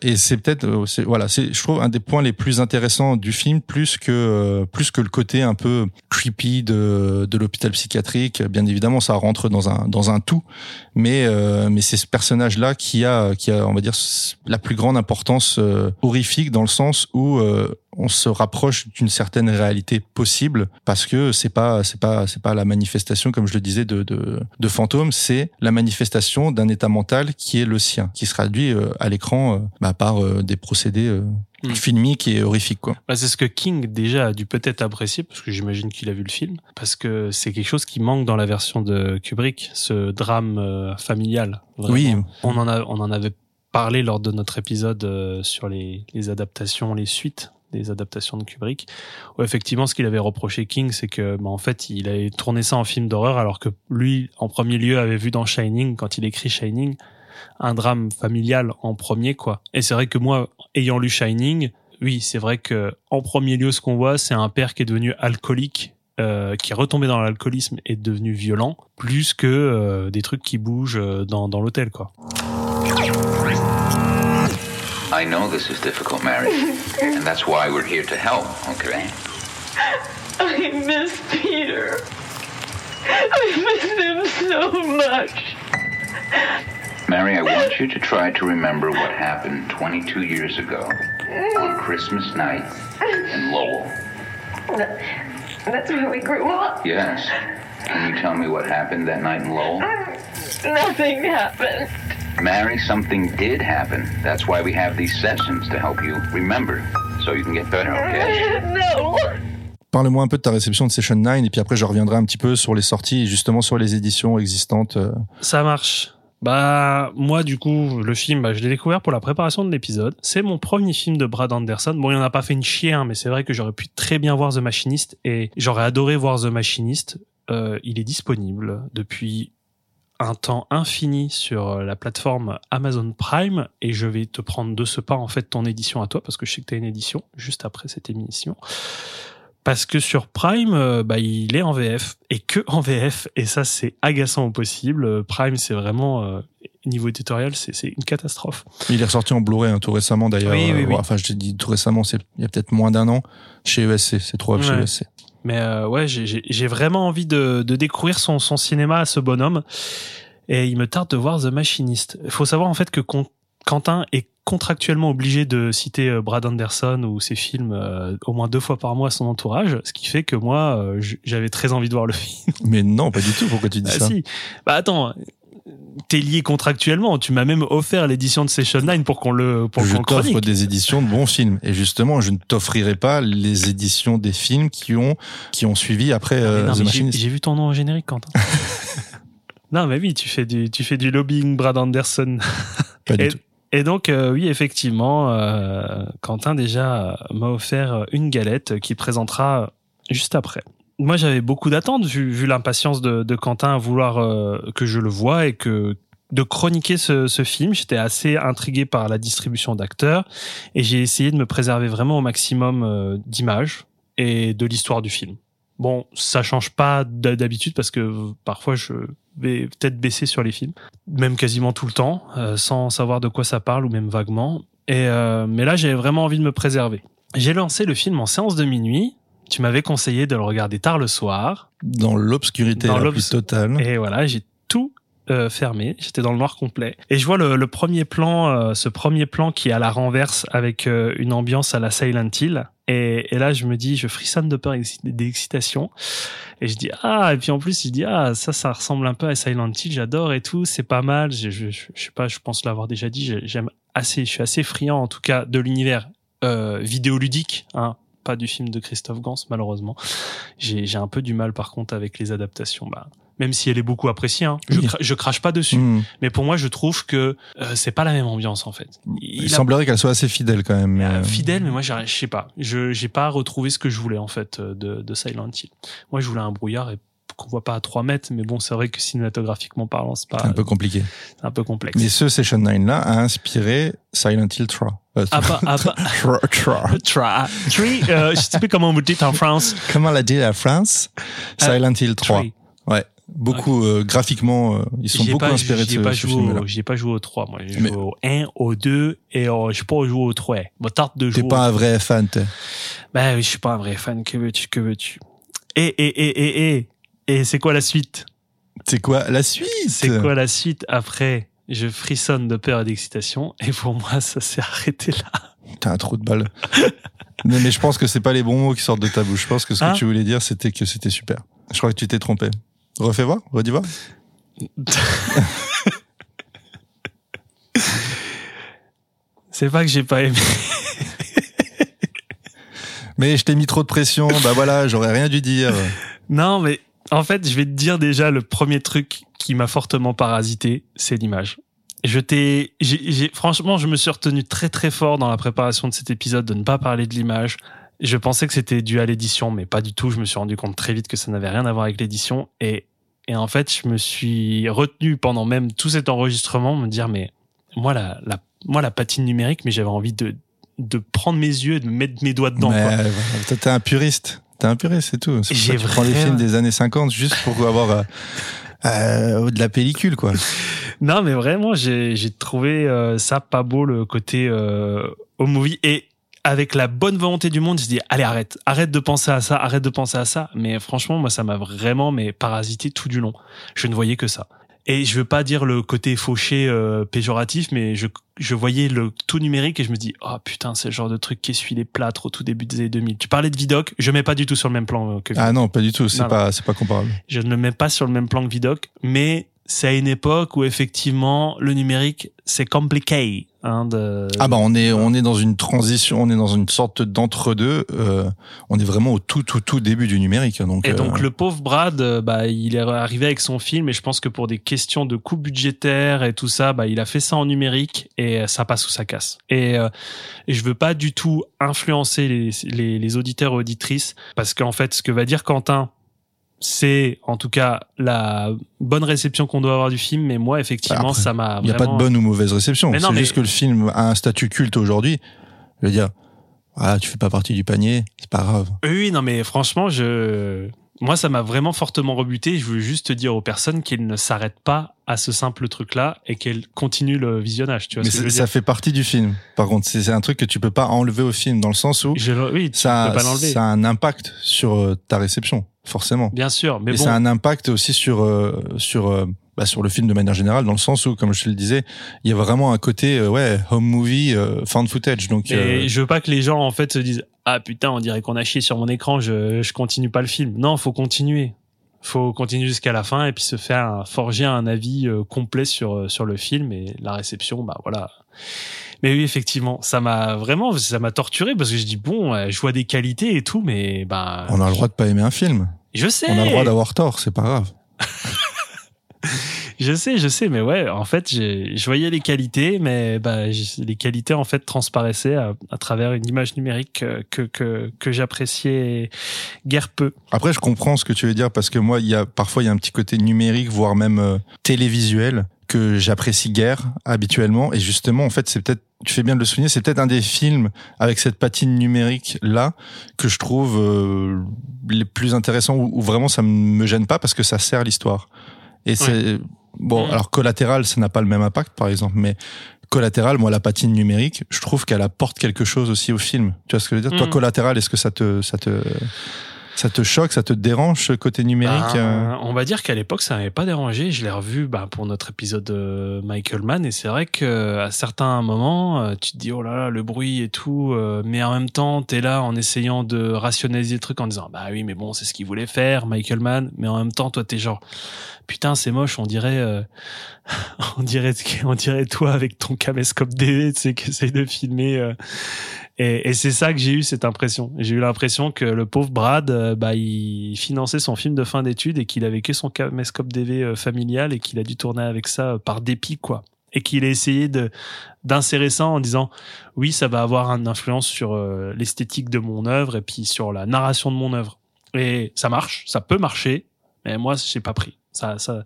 Et c'est peut-être, euh, voilà, c'est, je trouve un des points les plus intéressants du film, plus que euh, plus que le côté un peu creepy de, de l'hôpital psychiatrique. Bien évidemment, ça rentre dans un dans un tout, mais euh, mais c'est ce personnage-là qui a qui a, on va dire, la plus grande importance euh, horrifique dans le sens où euh, on se rapproche d'une certaine réalité possible parce que c'est pas c'est pas c'est pas la manifestation comme je le disais de de, de fantômes c'est la manifestation d'un état mental qui est le sien qui se traduit euh, à l'écran euh, bah, par euh, des procédés euh, Mm. filmiques et horrifiques quoi Bah, c'est ce que King déjà a dû peut-être apprécier parce que j'imagine qu'il a vu le film parce que c'est quelque chose qui manque dans la version de Kubrick, ce drame euh, familial. vraiment. Oui. On en a, on en avait parlé lors de notre épisode euh, sur les, les adaptations, les suites des adaptations de Kubrick. Où effectivement, ce qu'il avait reproché King, c'est que, bah, en fait, il avait tourné ça en film d'horreur alors que lui, en premier lieu, avait vu dans Shining, quand il écrit Shining, un drame familial en premier, quoi. Et c'est vrai que moi, ayant lu Shining, oui, c'est vrai que en premier lieu, ce qu'on voit, c'est un père qui est devenu alcoolique, euh, qui est retombé dans l'alcoolisme et devenu violent, plus que euh, des trucs qui bougent euh, dans, dans l'hôtel, quoi. I know this is difficult, Mary, and that's why we're here to help, okay? I miss Peter. I miss him so much. Mary, I want you to try to remember what happened 22 years ago on Christmas night in Lowell. That's where we grew up. Yes. Can you tell me what happened that night in Lowell? Um, Nothing happened. Mary, something did happen. That's why we have these sessions to help you remember, so you can get better, okay? No. Parle-moi un peu de ta réception de Session 9 et puis après je reviendrai un petit peu sur les sorties et justement sur les éditions existantes. euh. Ça marche. Bah moi du coup le film bah, je l'ai découvert pour la préparation de l'épisode. C'est mon premier film de Brad Anderson. Bon il en a pas fait une chier hein, mais c'est vrai que j'aurais pu très bien voir The Machinist et j'aurais adoré voir The Machinist. Euh, il est disponible depuis un temps infini sur la plateforme Amazon Prime et je vais te prendre de ce pas en fait ton édition à toi parce que je sais que tu as une édition juste après cette émission. Parce que sur Prime, euh, bah, il est en VF et que en VF et ça c'est agaçant au possible. Euh, Prime c'est vraiment euh, niveau éditorial c'est une catastrophe. Il est ressorti en Blu-ray hein, tout récemment d'ailleurs. Oui, oui, Euh, oui. Enfin je te dis tout récemment, c'est il y a peut-être moins d'un an chez ESC, c'est trop chez Ouais. ESC. Mais euh, ouais, j'ai- vraiment envie de, de découvrir son, son cinéma à ce bonhomme. Et il me tarde de voir The Machinist. Il faut savoir en fait que Quentin est contractuellement obligé de citer euh, Brad Anderson ou ses films euh, au moins deux fois par mois à son entourage, ce qui fait que moi, euh, j'avais très envie de voir le film. Mais non, pas du tout. Pourquoi tu dis Ah ça? si. Bah attends, t'es lié contractuellement. Tu m'as même offert l'édition de Session 9 pour qu'on le pour Je t'offre des éditions de bons films et justement, je ne t'offrirai pas les éditions des films qui ont qui ont suivi après Mais euh, non, The mais j'ai- vu ton nom au générique, Quentin. non, mais oui, tu fais du, tu fais du lobbying Brad Anderson. Pas du et, tout. et donc, euh, oui, effectivement, euh, Quentin déjà m'a offert une galette qu'il présentera juste après. Moi, j'avais beaucoup d'attentes vu, vu l'impatience de, de Quentin à vouloir euh, que je le voie et que de chroniquer ce, ce film. J'étais assez intrigué par la distribution d'acteurs et j'ai essayé de me préserver vraiment au maximum euh, d'images et de l'histoire du film. Bon, ça change pas d'habitude parce que parfois je vais peut-être baisser sur les films, même quasiment tout le temps, euh, sans savoir de quoi ça parle ou même vaguement. Et mais là, j'avais vraiment envie de me préserver. J'ai lancé le film en séance de minuit. Tu m'avais conseillé de le regarder tard le soir. Dans l'obscurité la plus totale. Et voilà, j'ai tout euh, fermé, j'étais dans le noir complet, et je vois le, le premier plan, euh, ce premier plan qui est à la renverse avec euh, une ambiance à la Silent Hill. Et, et là, je me dis, je frissonne de peur et d'excitation. Et je dis, ah, et puis en plus, je dis, ah, ça, ça ressemble un peu à Silent Hill, j'adore et tout, c'est pas mal. Je, je, sais pas, je pense l'avoir déjà dit, j'ai- j'aime assez, je suis assez friand, en tout cas, de l'univers vidéoludique, hein, pas du film de Christophe Gans, malheureusement. J'ai un peu du mal, par contre, avec les adaptations. Bah, même si elle est beaucoup appréciée, hein. je, cra- je crache pas dessus. Hmm. Mais pour moi, je trouve que euh, c'est pas la même ambiance, en fait. Il, Il a- semblerait qu'elle soit assez fidèle quand même. euh, euh, fidèle, mais moi, je sais pas. Je j'ai pas retrouvé ce que je voulais en fait euh, de, de Silent Hill. Moi, je voulais un brouillard et qu'on voit pas à 3 mètres, mais bon, c'est vrai que cinématographiquement parlant, c'est pas un peu compliqué. c'est un peu complexe. Mais ce Session 9 là a inspiré Silent Hill 3. Euh, Ah bah, ah bah. 3, 3. Tra, three, euh, je sais plus comment vous dites en France. Comment l'a dit la France? Silent Hill 3. Three. Ouais. Beaucoup euh, graphiquement, euh, ils sont beaucoup pas, inspirés de ce, pas ce joué film-là. au, j'y ai pas joué au 3, moi. J'ai joué au 1, au 2 et je sais pas joué au 3. Bon, tarte de T'es jouer. pas un vrai fan, t'es. Oui, je suis pas un vrai fan. Que veux-tu, que veux-tu? Et, et, et, et, et, et c'est quoi la suite? C'est quoi la suite? C'est quoi la suite après? Je frissonne de peur et d'excitation et pour moi ça s'est arrêté là. T'as un trou de balle. mais, mais je pense que c'est pas les bons mots qui sortent de ta bouche. Je pense que ce Hein que tu voulais dire, c'était que c'était super. Je crois que tu t'es trompé. Refais voir, redis voir. C'est pas que j'ai pas aimé. Mais je t'ai mis trop de pression. bah voilà, j'aurais rien dû dire. Non mais en fait je vais te dire déjà le premier truc qui m'a fortement parasité, c'est l'image. Je t'ai, franchement je me suis retenu très très fort dans la préparation de cet épisode de ne pas parler de l'image. Je pensais que c'était dû à l'édition, mais pas du tout. Je me suis rendu compte très vite que ça n'avait rien à voir avec l'édition. Et, et en fait, je me suis retenu pendant même tout cet enregistrement, me dire, mais moi, la, la, moi, la patine numérique, mais j'avais envie de, de prendre mes yeux et de mettre mes doigts dedans. mais quoi. toi, t'es un puriste. T'es un puriste, c'est tout. C'est pour ça J'ai que tu prends les films des années 50 juste pour avoir euh, de la pellicule, quoi. Non, mais vraiment, j'ai trouvé euh, ça pas beau, le côté euh, au movie. Et avec la bonne volonté du monde, je dis, allez, arrête. Arrête de penser à ça, arrête de penser à ça. Mais franchement, moi, ça m'a vraiment mais parasité tout du long. Je ne voyais que ça. Et je veux pas dire le côté fauché euh, péjoratif, mais je, je voyais le tout numérique et je me dis, oh putain, c'est le genre de truc qui essuie les plâtres au tout début des années 2000. Tu parlais de Vidoc, je mets pas du tout sur le même plan euh, que Ah non, pas du tout. C'est pas, c'est pas comparable. je ne le mets pas sur le même plan que Vidoc, mais c'est à une époque où effectivement le numérique c'est compliqué. Hein, de... Ah bah on est on est dans une transition, on est dans une sorte d'entre-deux. euh, on est vraiment au tout tout tout début du numérique. Donc, Et donc euh, le pauvre Brad, euh, bah il est arrivé avec son film et je pense que pour des questions de coût budgétaire et tout ça, bah il a fait ça en numérique et euh, ça passe ou ça casse. Et, euh, et je veux pas du tout influencer les, les, les auditeurs et auditrices parce qu'en fait ce que va dire Quentin, c'est en tout cas la bonne réception qu'on doit avoir du film, mais moi effectivement Après, ça m'a il n'y a pas de bonne ou mauvaise réception. C'est mais- juste que le film a un statut culte aujourd'hui. Je veux dire, voilà, tu fais pas partie du panier, c'est pas grave. Oui, non, mais franchement, je, moi, ça m'a vraiment fortement rebuté. Je veux juste dire aux personnes qu'elles ne s'arrêtent pas à ce simple truc-là et qu'elles continuent le visionnage. Tu vois Mais ce que je c'est- veux ça fait partie du film. Par contre, c'est un truc que tu peux pas enlever au film dans le sens où Je- Oui, tu ça, peux pas ça a un impact sur euh, ta réception, forcément. Bien sûr, mais et bon. ça a un impact aussi sur euh, sur euh, bah, sur le film de manière générale, dans le sens où, comme je te le disais, il y a vraiment un côté euh, ouais home movie, euh, found footage. Donc Et euh, je veux pas que les gens en fait se disent ah putain on dirait qu'on a chié sur mon écran je je continue pas le film non faut continuer faut continuer jusqu'à la fin et puis se faire forger un avis complet sur sur le film et la réception bah voilà mais oui effectivement ça m'a vraiment ça m'a torturé parce que je dis bon euh, je vois des qualités et tout mais bah on a le droit de pas aimer un film. je sais On a le droit d'avoir tort, c'est pas grave. Je sais, je sais, mais ouais, en fait, je voyais les qualités, mais bah, les qualités en fait transparaissaient à, à travers une image numérique euh, que que, que j'appréciais guère peu. Après, je comprends ce que tu veux dire parce que moi, il y a parfois il y a un petit côté numérique, voire même euh, télévisuel que j'apprécie guère habituellement. Et justement, en fait, c'est peut-être, tu fais bien de le souligner, c'est peut-être un des films avec cette patine numérique là que je trouve euh, les plus intéressants où, où vraiment ça me gêne pas parce que ça sert l'histoire. Et c'est bon. Mm. Alors collatéral, ça n'a pas le même impact, par exemple, mais collatéral, moi, la patine numérique, je trouve qu'elle apporte quelque chose aussi au film. Tu vois ce que je veux dire? Toi, Mm. collatéral, est-ce que ça te, ça te, Ça te choque, ça te dérange ce côté numérique euh Ben, On va dire qu'à l'époque, ça m'avait pas dérangé. Je l'ai revu ben, pour notre épisode de Michael Mann et c'est vrai que à certains moments, euh, tu te dis oh là là le bruit et tout, euh, mais en même temps, t'es là en essayant de rationaliser le truc en disant bah oui mais bon c'est ce qu'il voulait faire Michael Mann, mais en même temps toi t'es genre putain c'est moche, on dirait euh, on dirait on dirait toi avec ton caméscope DV, tu sais qui essaye de filmer. euh, et, et c'est ça que j'ai eu cette impression. J'ai eu l'impression que le pauvre Brad, euh, bah, il finançait son film de fin d'études et qu'il avait que son caméscope DV euh, familial et qu'il a dû tourner avec ça euh, par dépit, quoi. Et qu'il a essayé de d'insérer ça en disant oui, ça va avoir une influence sur l'esthétique de mon œuvre et puis sur la narration de mon œuvre. Et ça marche, ça peut marcher, mais moi, j'ai pas pris. Ça, ça,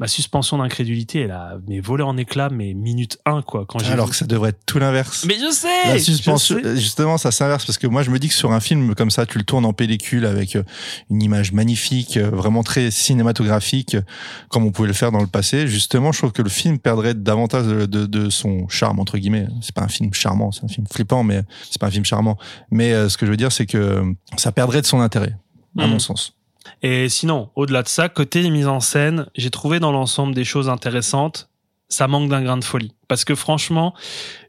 ma suspension d'incrédulité, elle a mais volé en éclats, mais minute 1, quoi. Quand j'ai Alors vu- que ça devrait être tout l'inverse. Mais je sais! La suspension, sais. justement, ça s'inverse parce que moi, je me dis que sur un film comme ça, tu le tournes en pellicule avec euh, une image magnifique, euh, vraiment très cinématographique, euh, comme on pouvait le faire dans le passé. Justement, je trouve que le film perdrait davantage de, de, de son charme entre guillemets. C'est pas un film charmant, c'est un film flippant, mais c'est pas un film charmant. Mais euh, ce que je veux dire, c'est que ça perdrait de son intérêt, à mon sens. Et sinon, au-delà de ça, côté mise en scène, j'ai trouvé dans l'ensemble des choses intéressantes. Ça manque d'un grain de folie. Parce que franchement,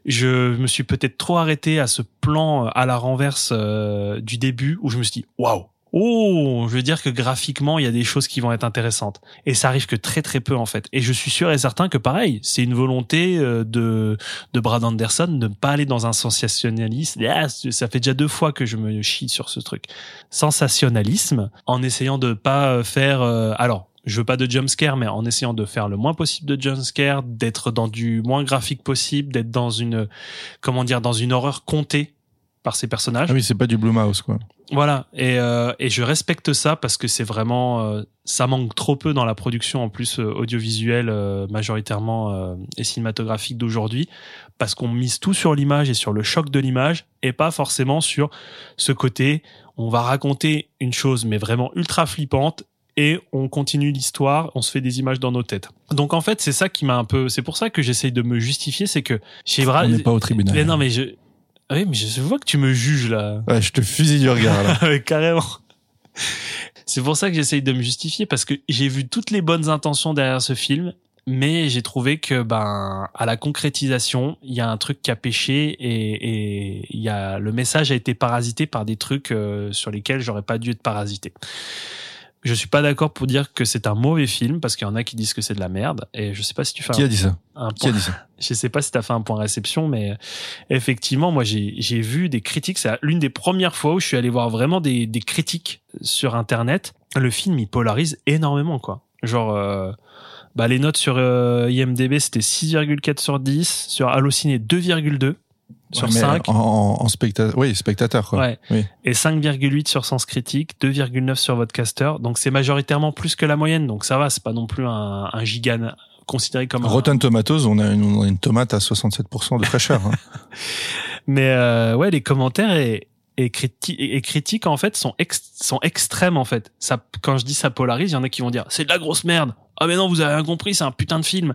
je me suis peut-être trop arrêté à ce plan euh, à la renverse euh, du début où je me suis dit, waouh! Oh, je veux dire que graphiquement, il y a des choses qui vont être intéressantes. Et ça arrive que très très peu en fait. Et je suis sûr et certain que pareil, c'est une volonté euh, de de Brad Anderson de ne pas aller dans un sensationnalisme. Ah, ça fait déjà deux fois que je me chie sur ce truc. Sensationnalisme, en essayant de pas euh, faire. euh, alors, je veux pas de jumpscare, mais en essayant de faire le moins possible de jumpscare, d'être dans du moins graphique possible, d'être dans une comment dire dans une horreur comptée par ces personnages. Ah oui, c'est pas du Blumhouse quoi. Voilà, et, euh, et je respecte ça parce que c'est vraiment euh, ça manque trop peu dans la production en plus euh, audiovisuelle euh, majoritairement euh, et cinématographique d'aujourd'hui parce qu'on mise tout sur l'image et sur le choc de l'image et pas forcément sur ce côté on va raconter une chose mais vraiment ultra flippante et on continue l'histoire, on se fait des images dans nos têtes. Donc en fait, c'est ça qui m'a un peu c'est pour ça que j'essaye de me justifier, c'est que chez Brad On n'est pas au tribunal. Mais non mais je oui, mais je vois que tu me juges là. Ouais, je te fusille du regard là. Carrément. C'est pour ça que j'essaye de me justifier parce que j'ai vu toutes les bonnes intentions derrière ce film, mais j'ai trouvé que ben à la concrétisation, il y a un truc qui a péché et et il y a le message a été parasité par des trucs euh, sur lesquels j'aurais pas dû être parasité. Je suis pas d'accord pour dire que c'est un mauvais film parce qu'il y en a qui disent que c'est de la merde et je sais pas si tu fais Qui un- a dit ça Qui a dit ça je sais pas si tu as fait un point réception, mais effectivement, moi, j'ai j'ai vu des critiques. C'est l'une des premières fois où je suis allé voir vraiment des, des critiques sur Internet. Le film, il polarise énormément, quoi. Genre, euh, bah, les notes sur euh, IMDB, c'était 6,4 sur 10. Sur Allociné, 2,2 sur Ouais, mais 5. En, en, spectateur, oui, spectateur quoi. Ouais. Oui. Et 5,8 sur Sens Critique, 2,9 sur Vodcaster. Donc, c'est majoritairement plus que la moyenne. Donc, ça va, c'est pas non plus un, un gigan considéré comme un, Rotten Tomatoes, on a une, on a une tomate à 67% de fraîcheur. hein. Mais euh, ouais, les commentaires et, et, criti- et critiques en fait sont ex- sont extrêmes en fait. Ça, quand je dis ça polarise, il y en a qui vont dire c'est de la grosse merde. Ah mais non, vous avez rien compris, c'est un putain de film.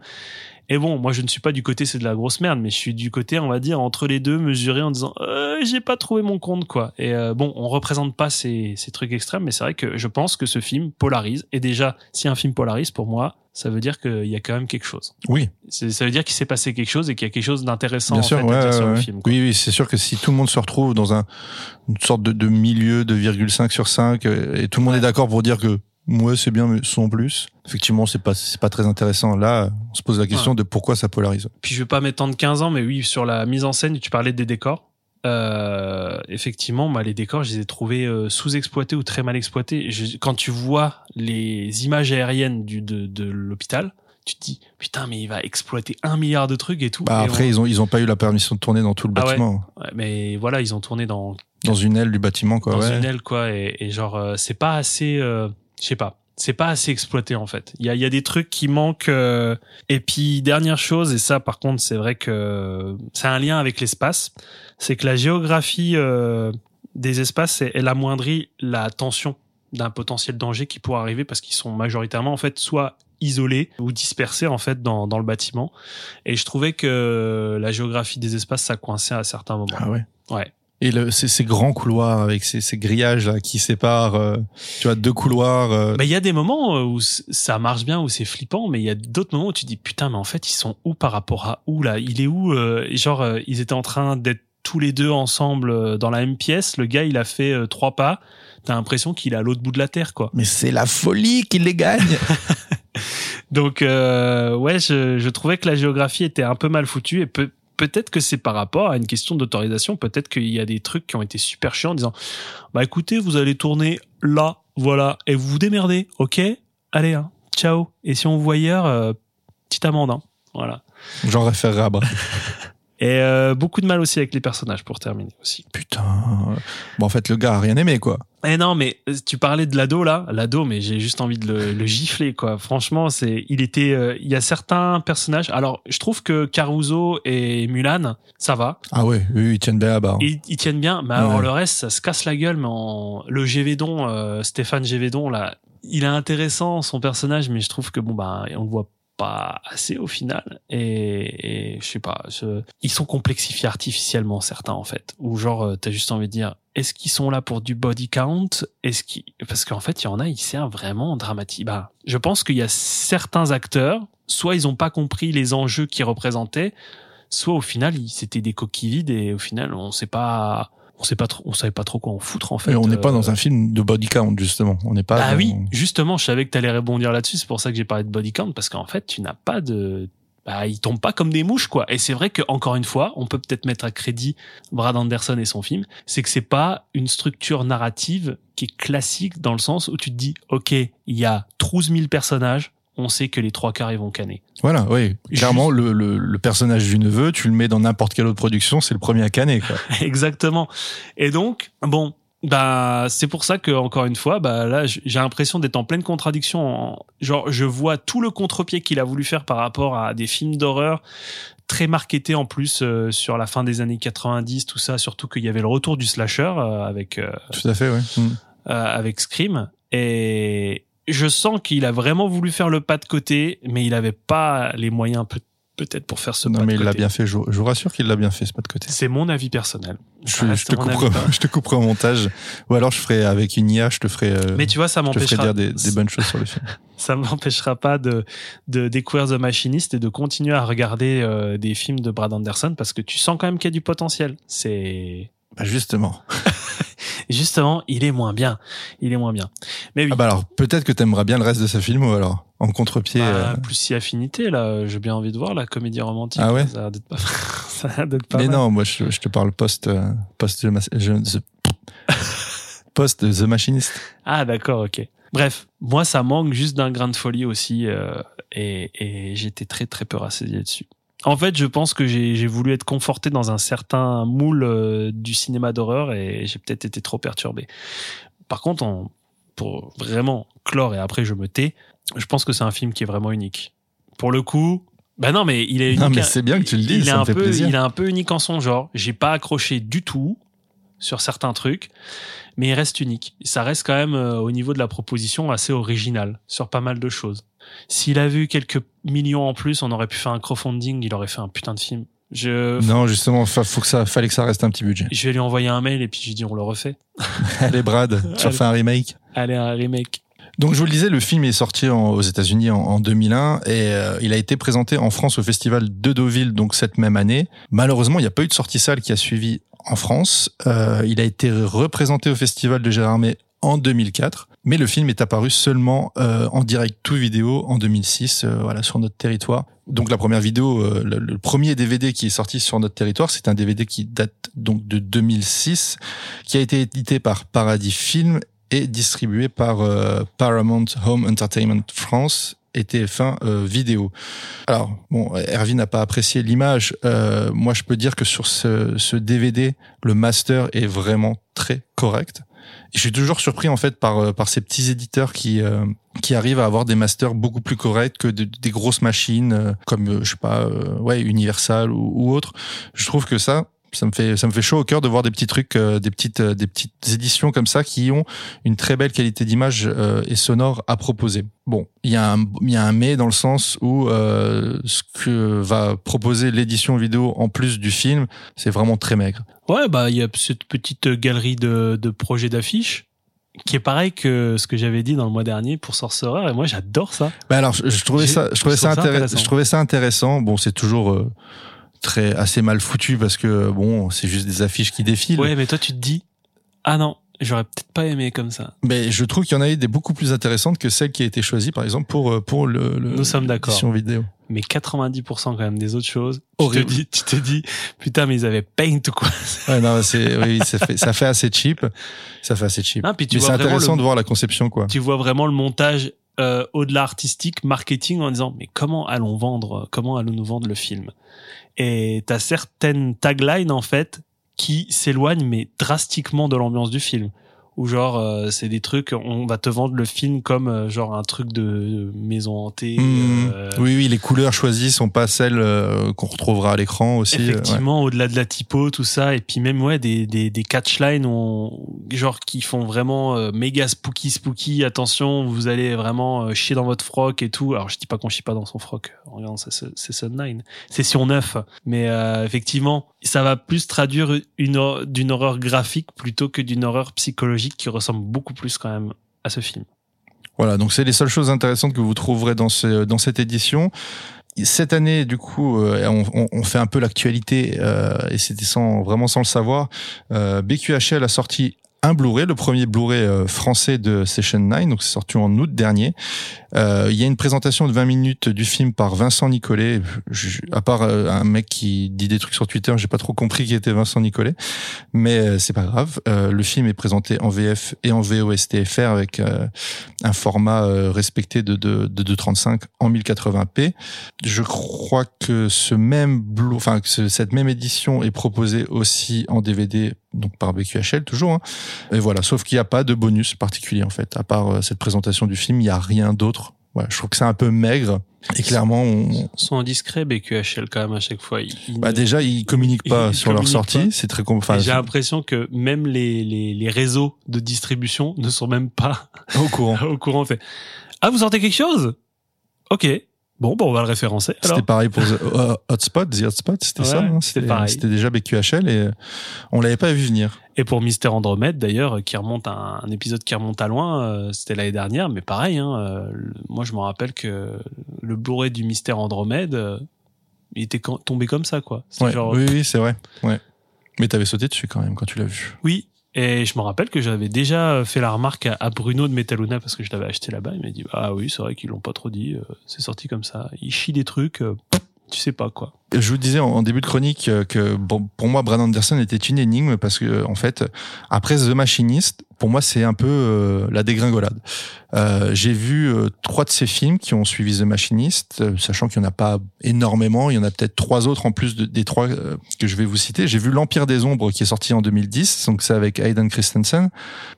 Et bon, moi je ne suis pas du côté c'est de la grosse merde, mais je suis du côté on va dire entre les deux mesuré en disant euh, j'ai pas trouvé mon compte quoi. Et euh, bon, on représente pas ces, ces trucs extrêmes, mais c'est vrai que je pense que ce film polarise. Et déjà, si un film polarise pour moi, ça veut dire qu'il y a quand même quelque chose. Oui, Ça veut dire qu'il s'est passé quelque chose et qu'il y a quelque chose d'intéressant bien en sûr. fait, ouais, à dire sur ouais, le ouais. film. quoi. Oui, oui, c'est sûr que si tout le monde se retrouve dans un, une sorte de, de milieu de 2,5 sur 5 euh, et tout le monde est d'accord pour dire que ouais, c'est bien, mais sans plus. Effectivement, c'est pas, c'est pas très intéressant. Là, on se pose la question de pourquoi ça polarise. Puis je vais pas m'étendre 15 ans, mais oui, sur la mise en scène, tu parlais des décors. Euh, effectivement, moi, les décors, je les ai trouvés euh, sous-exploités ou très mal exploités. Je- quand tu vois les images aériennes du, de, de l'hôpital, tu te dis, putain, mais il va exploiter un milliard de trucs et tout. Bah, Et après, on- ils ont, ils ont pas eu la permission de tourner dans tout le Ah ouais. bâtiment. Ouais, mais voilà, ils ont tourné dans, Dans une aile du bâtiment, quoi. dans ouais. une aile, quoi. Et, et genre, euh, c'est pas assez, euh, je sais pas. C'est pas assez exploité en fait. Il y a, y a des trucs qui manquent. euh, Et puis dernière chose, et ça par contre c'est vrai que c'est un lien avec l'espace, c'est que la géographie euh, des espaces, elle- elle amoindrit la tension d'un potentiel danger qui pourrait arriver parce qu'ils sont majoritairement en fait soit isolés ou dispersés en fait dans, dans le bâtiment. Et je trouvais que la géographie des espaces ça coinçait à certains moments. Ah ouais. Ouais. Et le, ces, ces grands couloirs avec ces, ces grillages là qui séparent, euh, tu vois, deux couloirs. euh, Bah, il y a des moments où c- ça marche bien, où c'est flippant, mais il y a d'autres moments où tu dis putain, mais en fait, ils sont où par rapport à où là? Il est où euh, Genre, euh, ils étaient en train d'être tous les deux ensemble euh, dans la même pièce. Le gars, il a fait euh, trois pas. T'as l'impression qu'il est à l'autre bout de la terre, quoi. Mais c'est la folie qui les gagne. Donc, euh, ouais, je, je trouvais que la géographie était un peu mal foutue et peut, peut-être que c'est par rapport à une question d'autorisation. Peut-être qu'il y a des trucs qui ont été super chiants en disant, bah écoutez, vous allez tourner là, voilà, et vous vous démerdez, ok Allez, hein, ciao. Et si on vous voit ailleurs, euh, petite amende, hein. Voilà. J'en référerai à bas. Et euh, beaucoup de mal aussi avec les personnages pour terminer aussi. Putain. Bon, en fait, le gars a rien aimé, quoi. Eh non, mais euh, tu parlais de l'ado là, l'ado, mais j'ai juste envie de le, le gifler quoi. Franchement, c'est, il était, euh, il y a certains personnages. Alors, je trouve que Caruso et Mulan, ça va, Ah ouais, oui, ils tiennent bien à bas. ils, ils tiennent bien. Mais alors Ouais. le reste, ça se casse la gueule. Mais en... le Gévédon, euh, Stéphane Gévédon là, il est intéressant son personnage, mais je trouve que bon bah, on le voit pas assez au final. Et, et je sais pas je- ils sont complexifiés artificiellement certains en fait. Ou genre euh, t'as juste envie de dire est-ce qu'ils sont là pour du body count? Est-ce qu'ils parce qu'en fait il y en a ils servent vraiment dramatique. Bah je pense qu'il y a certains acteurs soit ils ont pas compris les enjeux qu'ils représentaient soit au final c'était des coquilles vides et au final on sait pas on sait pas trop on savait pas trop quoi en foutre en fait Et on n'est pas Euh, dans un film de body count, justement. On n'est pas. ah dans- oui, justement, je savais que tu allais rebondir là-dessus. C'est pour ça que j'ai parlé de body count parce qu'en fait, tu n'as pas de. Bah, ils tombent pas comme des mouches, quoi. Et c'est vrai que encore une fois, on peut peut-être mettre à crédit Brad Anderson et son film, c'est que c'est pas une structure narrative qui est classique dans le sens où tu te dis, ok, il y a 12 000 personnages, on sait que les trois quarts ils vont canner. Voilà, oui. Clairement, le, le, le personnage du neveu, tu le mets dans n'importe quelle autre production, c'est le premier à canner, quoi. Exactement. Et donc, bon, bah, c'est pour ça que encore une fois, bah là, j'ai l'impression d'être en pleine contradiction. en- Genre, je vois tout le contre-pied qu'il a voulu faire par rapport à des films d'horreur très marketés en plus euh, sur la fin des années 90, tout ça. Surtout qu'il y avait le retour du slasher euh, avec euh, Tout à fait, oui. Mm. euh, avec Scream et je sens qu'il a vraiment voulu faire le pas de côté, mais il avait pas les moyens peut- peut-être pour faire ce Non, pas mais de il l'a côté. bien fait. Je, vous rassure qu'il l'a bien fait, ce pas de côté. C'est mon avis personnel. Je, te couperai, je te couperai au montage. Ou alors je ferai avec une IA, je te ferai. euh, Mais tu vois, ça je te ferai m'empêchera. dire des, des bonnes choses sur le film. ça m'empêchera pas de, de découvrir The Machinist et de continuer à regarder euh, des films de Brad Anderson parce que tu sens quand même qu'il y a du potentiel. C'est Bah justement. justement, il est moins bien, il est moins bien. Mais oui, Ah bah alors peut-être que t'aimeras bien le reste de sa film ou alors en contre-pied. bah, euh, plus si affinité là, j'ai bien envie de voir la comédie romantique. Ah ouais? Ça a d'être pas, ça a pas Mais mal. non, moi je, je te parle post euh, post je- The- post The Machinist. Ah d'accord, ok. Bref, moi ça manque juste d'un grain de folie aussi euh, et, et j'étais très très peu rassasié dessus. En fait, je pense que j'ai voulu être conforté dans un certain moule euh, du cinéma d'horreur et j'ai peut-être été trop perturbé. Par contre, en- pour vraiment clore et après je me tais, je pense que c'est un film qui est vraiment unique. Pour le coup, bah non mais il est unique. Non, mais c'est bien que tu le dises, il est ça me un fait peu, plaisir. Il est un peu unique en son genre. J'ai pas accroché du tout sur certains trucs, mais il reste unique. Ça reste quand même euh, au niveau de la proposition assez original sur pas mal de choses. S'il avait eu quelques millions en plus, on aurait pu faire un crowdfunding, il aurait fait un putain de film. Je, Non, justement, fa- faut que ça, fallait que ça reste un petit budget. je vais lui envoyer un mail et puis je lui dis on le refait. Allez Brad, tu refais un remake? Allez, un remake. Donc je vous le disais, le film est sorti en- aux États-Unis en, en 2001 et euh, il a été présenté en France au festival de Deauville donc cette même année. Malheureusement, il n'y a pas eu de sortie salle qui a suivi en France. Euh, il a été représenté au festival de Gérardmer en 2004, mais le film est apparu seulement euh, en direct tout vidéo en 2006, euh, voilà sur notre territoire. Donc la première vidéo, euh, le, le premier DVD qui est sorti sur notre territoire, c'est un DVD qui date donc de 2006, qui a été édité par Paradis Film et distribué par euh, Paramount Home Entertainment France et TF1 euh, Vidéo. Alors, bon, Hervé n'a pas apprécié l'image. Euh, moi, je peux dire que sur ce, ce DVD, le master est vraiment très correct. Et je suis toujours surpris en fait par euh, par ces petits éditeurs qui euh, qui arrivent à avoir des masters beaucoup plus corrects que de- des grosses machines euh, comme euh, je sais pas ouais Universal ou, ou autre. Je trouve que ça ça me fait ça me fait chaud au cœur de voir des petits trucs, euh, des petites euh, des petites éditions comme ça qui ont une très belle qualité d'image euh, et sonore à proposer. Bon, il y a un il y a un mais dans le sens où euh, ce que va proposer l'édition vidéo en plus du film, c'est vraiment très maigre. Ouais, bah il y a cette petite galerie de, de projets d'affiches qui est pareil que ce que j'avais dit dans le mois dernier pour Sorcerer et moi j'adore ça. Bah alors je, je trouvais ça je trouvais ça, ça intéress- intéressant. je trouvais ça intéressant. Bon, c'est toujours euh, très assez mal foutu parce que bon, c'est juste des affiches qui défilent. Ouais, mais toi tu te dis ah non, j'aurais peut-être pas aimé comme ça. Mais je trouve qu'il y en a eu des beaucoup plus intéressantes que celle qui a été choisie, par exemple, pour, euh, pour le, le Nous sommes d'accord. vidéo. Mais 90% quand même des autres choses, tu te Horrible. dis, tu te dis, putain, mais ils avaient Paint ou quoi? Ouais, non, c'est, oui, ça fait, ça fait assez cheap. Ça fait assez cheap. Ah, puis tu Mais c'est intéressant le- de voir la conception, quoi. tu vois vraiment le montage euh, au-delà artistique, marketing, en disant mais comment allons vendre, comment allons nous vendre le film? Et t'as certaines taglines en fait qui s'éloignent mais drastiquement de l'ambiance du film. Ou genre euh, c'est des trucs, on va te vendre le film comme euh, genre un truc de maison hantée. Mmh. euh, Oui, oui, les couleurs choisies sont pas celles euh, qu'on retrouvera à l'écran aussi. euh, ouais. Effectivement, au-delà de la typo, tout ça, et puis même ouais des des, des catchlines, on, genre qui font vraiment euh, méga spooky spooky. Attention, vous allez vraiment chier dans votre froc et tout. Alors je dis pas qu'on chie pas dans son froc. Regarde, c'est c'est- c'est Sun 9, session 9. Mais euh, effectivement, ça va plus traduire une d'une horreur graphique plutôt que d'une horreur psychologique qui ressemble beaucoup plus quand même à ce film. Voilà, donc c'est les seules choses intéressantes que vous trouverez dans, ce, dans cette édition. Cette année, du coup, euh, on fait un peu l'actualité euh, et c'était sans vraiment sans le savoir. Euh, BQHL a sorti un Blu-ray, le premier Blu-ray euh, français de Session 9, donc c'est sorti en août dernier. Euh, Il y a une présentation de 20 minutes du film par Vincent Nicolet. Je- à part euh, un mec qui dit des trucs sur Twitter, j'ai pas trop compris qui était Vincent Nicolet, mais euh, c'est pas grave. Le film est présenté en VF et en VOSTFR avec un format respecté de, de, de 2.35 en 1080p. Je crois que ce même enfin que ce- cette même édition est proposée aussi en DVD donc par BQHL toujours. hein. Et voilà, sauf qu'il n'y a pas de bonus particulier en fait. À part euh, cette présentation du film, il n'y a rien d'autre. Voilà, je trouve que c'est un peu maigre. Et clairement, on, Ils sont discrets BQHL quand même à chaque fois. Ils- ils bah ne- déjà, ils communiquent pas Ils sur leur sortie. C'est très enfin, j'ai l'impression que même les, les, les réseaux de distribution ne sont même pas au courant. au courant. Fait, ah, vous sortez quelque chose? Ok. Bon, bon, on va le référencer. C'était pareil pour The euh, Hotspot, The Hotspot, c'était Ouais, ça. hein, c'était pareil. C'était déjà BQHL et euh, on l'avait pas vu venir. Et pour Mister Andromède, d'ailleurs, qui remonte à un, un épisode qui remonte à loin, euh, c'était l'année dernière, mais pareil. Hein, euh, moi, je me rappelle que le Blu-ray du Mister Andromède, euh, il était tombé comme ça, quoi. Ouais, genre, Oui, oui, c'est vrai. Ouais. Mais t'avais sauté dessus quand même quand tu l'as vu. Oui. Et je me rappelle que j'avais déjà fait la remarque à, Bruno de Metaluna parce que je l'avais acheté là-bas. Il m'a dit Ah oui, c'est vrai qu'ils l'ont pas trop dit. euh, c'est sorti comme ça. Ils chient des trucs. euh, tu sais pas quoi. Je vous disais en, début de chronique euh, que pour moi, Brad Anderson était une énigme parce que en fait, après The Machinist, pour moi, c'est un peu euh, la dégringolade. Euh, J'ai vu euh, trois de ces films qui ont suivi The Machinist, euh, sachant qu'il y en a pas énormément. Il y en a peut-être trois autres en plus de- des trois euh, que je vais vous citer. J'ai vu L'Empire des Ombres qui est sorti en 2010, donc c'est avec Hayden Christensen.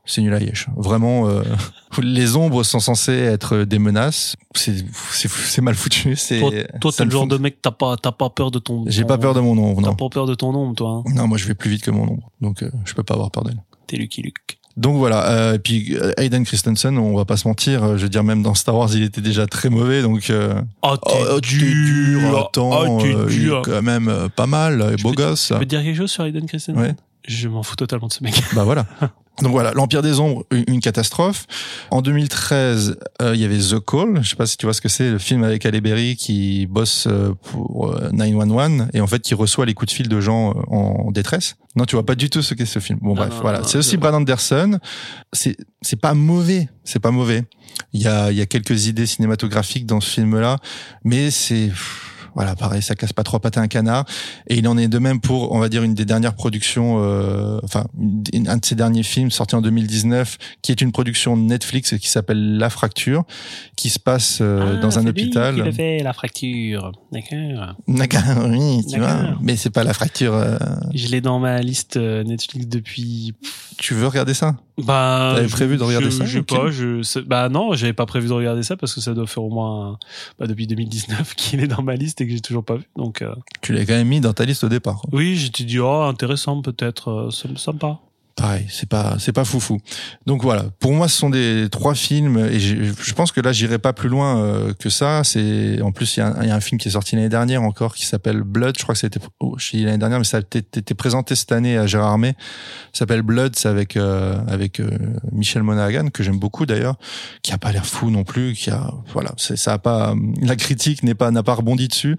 C'est nul à Yesh. Vraiment, euh, les ombres sont censées être des menaces. C'est mal foutu. Toi, toi t'es le genre de mec, t'as pas, t'as pas peur de ton. J'ai pas peur de mon ombre, T'as non. pas peur de ton ombre, toi. hein. Non, moi je vais plus vite que mon ombre, donc euh, je peux pas avoir peur d'elle. T'es Lucky Luke. Donc voilà, euh, et puis euh, Hayden Christensen, on va pas se mentir, euh, je veux dire même dans Star Wars il était déjà très mauvais, donc euh, Oh, t'es oh, t'es dur, attends, Oh, euh, il est dur. quand même euh, pas mal, euh, beau peux gosse. Je peux dire quelque chose sur Hayden Christensen? Ouais. Je m'en fous totalement de ce mec. Bah voilà. Donc voilà, l'Empire des Ombres, une, catastrophe. En 2013, euh, il y avait The Call. Je sais pas si tu vois ce que c'est, le film avec Halle Berry qui bosse euh, pour euh, 911 et en fait qui reçoit les coups de fil de gens euh, en détresse. Non, tu vois pas du tout ce qu'est ce film. Bon Non, bref, non, voilà. C'est aussi. Brad Anderson. C'est c'est pas mauvais, c'est pas mauvais. Il y a il y a quelques idées cinématographiques dans ce film-là, mais c'est voilà, pareil, ça casse pas trois pattes à un canard. Et il en est de même pour, on va dire, une des dernières productions, euh, enfin, une- un de ses derniers films sorti en 2019, qui est une production Netflix qui s'appelle La Fracture, qui se passe euh, Ah, dans un c'est lui hôpital. Qui le fait la fracture. D'accord. D'accord, oui, tu vois. Mais c'est pas la fracture. euh, Je l'ai dans ma liste euh, Netflix depuis. Tu veux regarder ça? Bah. T'avais prévu de regarder je- ça Je sais pas. Je, bah non, j'avais pas prévu de regarder ça parce que ça doit faire au moins bah, depuis 2019 qu'il est dans ma liste et que j'ai toujours pas vu. Donc euh, Tu l'as quand même mis dans ta liste au départ. quoi. oui, j'étais dit oh intéressant peut-être, euh, ça me sympa. Pareil, c'est pas c'est pas foufou. Donc voilà, pour moi ce sont des trois films et j'ai- je pense que là j'irai pas plus loin euh, que ça. C'est en plus il y, a un- y a un film qui est sorti l'année dernière encore qui s'appelle Blood. Je crois que été oh, je l'année dernière, mais ça a été, présenté cette année à Gérard Armé. Ça s'appelle Blood, c'est avec euh, avec euh, Michel Monaghan que j'aime beaucoup d'ailleurs, qui a pas l'air fou non plus, qui a voilà, ça a pas la critique n'est pas n'a pas rebondi dessus.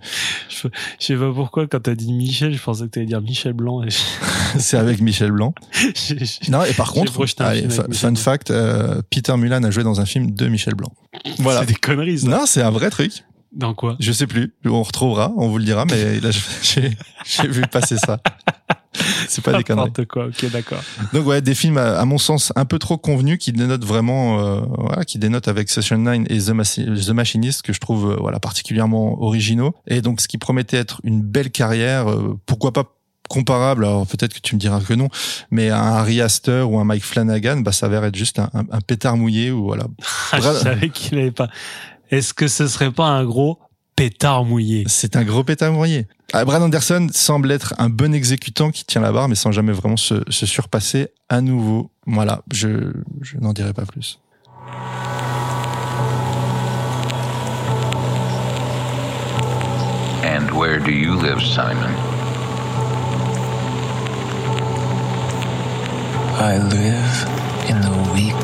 Je, je sais pas pourquoi quand t'as dit Michel, je pensais que t'allais dire Michel Blanc. Et c'est avec Michel Blanc. Non, et par contre, allez, fun fact, euh, Peter Mulan a joué dans un film de Michel Blanc. Voilà. C'est des conneries. Ça. Non, c'est un vrai truc. Dans quoi? Je sais plus. On retrouvera, on vous le dira, mais là, j'ai vu passer ça. C'est pas des conneries. N'importe quoi. Ok, d'accord. Donc ouais, des films à, à mon sens un peu trop convenus qui dénotent vraiment, euh, voilà, qui dénotent avec Session 9 et The, Machi- The Machinist que je trouve euh, voilà particulièrement originaux. Et donc ce qui promettait être une belle carrière, euh, pourquoi pas comparable, alors peut-être que tu me diras que non, mais un Harry Astor ou un Mike Flanagan, bah s'avère être juste un, un- un pétard mouillé ou voilà. Ah, je savais qu'il avait pas. Est-ce que ce serait pas un gros pétard mouillé? C'est un gros pétard mouillé. Ah, Brad Anderson semble être un bon exécutant qui tient la barre, mais sans jamais vraiment se, se surpasser à nouveau. Voilà, je, je n'en dirai pas plus. And where do you live, Simon? I live in the weak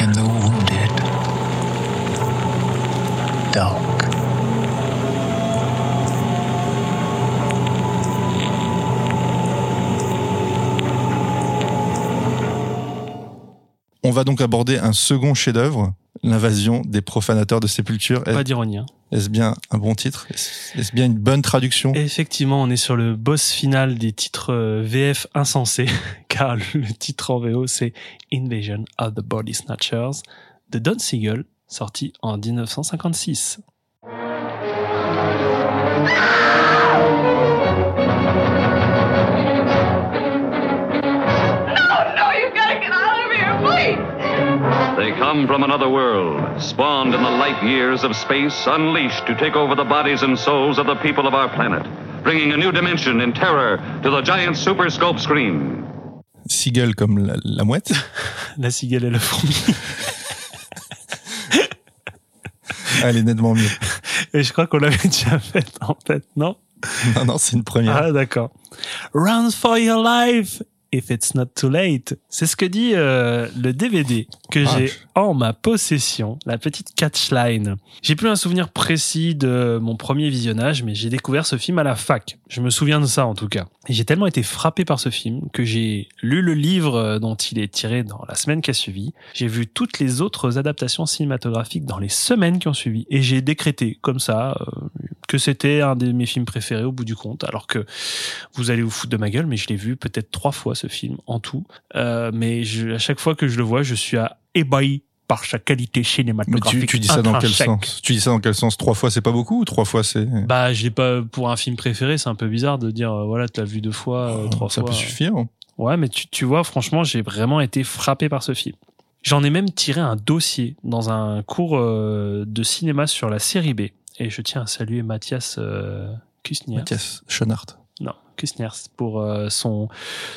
and the wounded. Dark. On va donc aborder un second chef-d'œuvre, l'invasion des profanateurs de sépulture. Pas d'ironie. hein. Est-ce bien un bon titre? Est-ce est-ce bien une bonne traduction? Effectivement, on est sur le boss final des titres euh, VF insensés, car le titre en VO c'est Invasion of the Body Snatchers de Don Siegel, sorti en 1956. They come from another world, spawned in the light years of space, unleashed to take over the bodies and souls of the people of our planet, bringing a new dimension in terror to the giant super scope screen. Seagull comme la, la mouette. La cigale et le fourmi. Elle est nettement mieux. Et je crois qu'on l'avait déjà fait en fait, non Non, non, c'est une première. Ah d'accord. Run for your life if it's not too late. C'est ce que dit euh, le DVD que Ah, j'ai en ma possession, la petite catchline. J'ai plus un souvenir précis de mon premier visionnage, mais j'ai découvert ce film à la fac. Je me souviens de ça en tout cas. Et j'ai tellement été frappé par ce film que j'ai lu le livre euh, dont il est tiré dans la semaine qui a suivi. J'ai vu toutes les autres adaptations cinématographiques dans les semaines qui ont suivi et j'ai décrété comme ça euh, que c'était un de mes films préférés au bout du compte. Alors que vous allez vous foutre de ma gueule, mais je l'ai vu peut-être trois fois ce film en tout. Euh, mais je, à chaque fois que je le vois, je suis à ébahi par sa qualité Mais cinématographique. tu, tu dis ça dans quel sens? Tu dis ça dans quel sens? Trois fois, c'est pas beaucoup ou trois fois, c'est? Bah, je l'ai pas pour un film préféré. C'est un peu bizarre de dire euh, voilà, tu l'as vu deux fois, euh, trois Oh, ça fois. peut suffire. Ouais, mais tu, tu vois, franchement, j'ai vraiment été frappé par ce film. J'en ai même tiré un dossier dans un cours euh, de cinéma sur la série B. Et je tiens à saluer Mathias Kusniers. Mathias Schoenart. Kusniers, pour euh, son,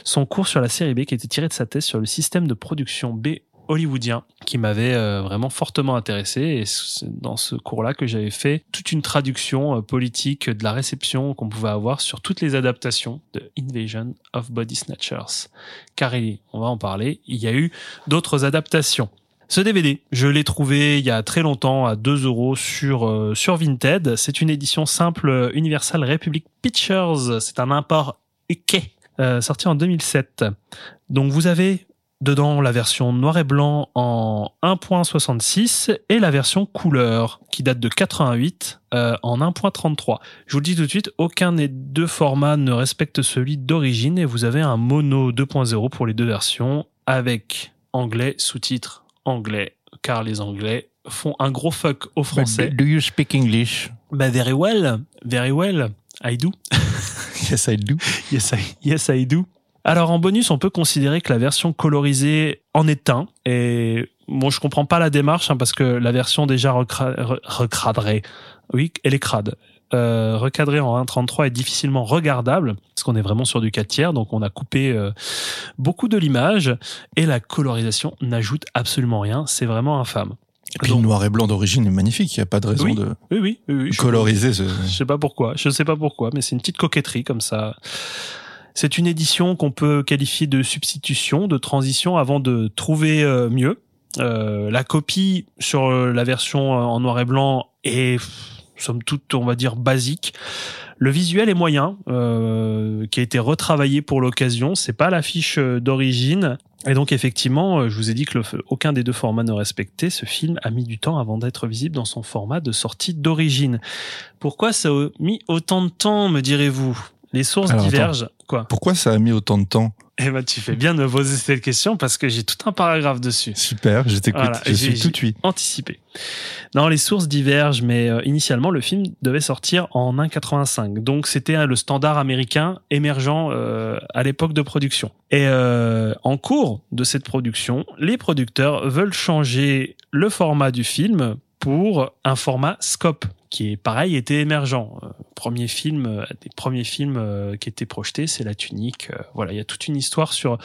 son cours sur la série B qui était tiré de sa thèse sur le système de production B hollywoodien qui m'avait euh, vraiment fortement intéressé et c'est dans ce cours-là que j'avais fait toute une traduction euh, politique de la réception qu'on pouvait avoir sur toutes les adaptations de Invasion of Body Snatchers. Car on va en parler, il y a eu d'autres adaptations. Ce DVD, je l'ai trouvé il y a très longtemps à 2 euros sur, euh, sur Vinted. C'est une édition simple Universal Republic Pictures. C'est un import UK, euh, sorti en 2007. Donc vous avez dedans la version noir et blanc en 1.66 et la version couleur qui date de 88 euh, en 1.33. Je vous le dis tout de suite, aucun des deux formats ne respecte celui d'origine et vous avez un mono 2.0 pour les deux versions avec anglais sous-titres anglais car les anglais font un gros fuck aux français. Do you speak English? Bah, very well, very well, I do. yes, I do. Yes, I, yes, I do. Alors, en bonus, on peut considérer que la version colorisée en est un. Et bon, je comprends pas la démarche, hein, parce que la version déjà recra- oui, elle est crade. Euh, recadrée en 1.33 est difficilement regardable parce qu'on est vraiment sur du 4 tiers donc on a coupé euh, beaucoup de l'image et la colorisation n'ajoute absolument rien c'est vraiment infâme Et puis le noir et blanc d'origine est magnifique. Il n'y a pas de raison Oui, de oui, oui, oui, oui, je- coloriser ce. je sais pas pourquoi. Je sais pas pourquoi, mais c'est une petite coquetterie comme ça. C'est une édition qu'on peut qualifier de substitution, de transition avant de trouver euh, mieux. Euh, la copie sur euh, la version euh, en noir et blanc est, somme toute, on va dire, basique. Le visuel est moyen, euh, qui a été retravaillé pour l'occasion. C'est pas l'affiche euh, d'origine. Et donc effectivement, euh, je vous ai dit que le, aucun des deux formats ne respectait. Ce film a mis du temps avant d'être visible dans son format de sortie d'origine. Pourquoi ça a mis autant de temps, me direz-vous? Les sources Alors, divergent. Quoi Pourquoi ça a mis autant de temps? Eh ben, tu fais bien de me poser cette question parce que j'ai tout un paragraphe dessus. Super, je t'écoute. Voilà, je suis tout oui. Anticipé. Non, les sources divergent, mais euh, initialement, le film devait sortir en 1,85. Donc, c'était euh, le standard américain émergent euh, à l'époque de production. Et euh, en cours de cette production, les producteurs veulent changer le format du film pour un format scope qui est pareil était émergent. Euh, premier film, euh, des premiers films euh, qui étaient projetés, c'est La Tunique. Voilà, il y a toute une histoire sur.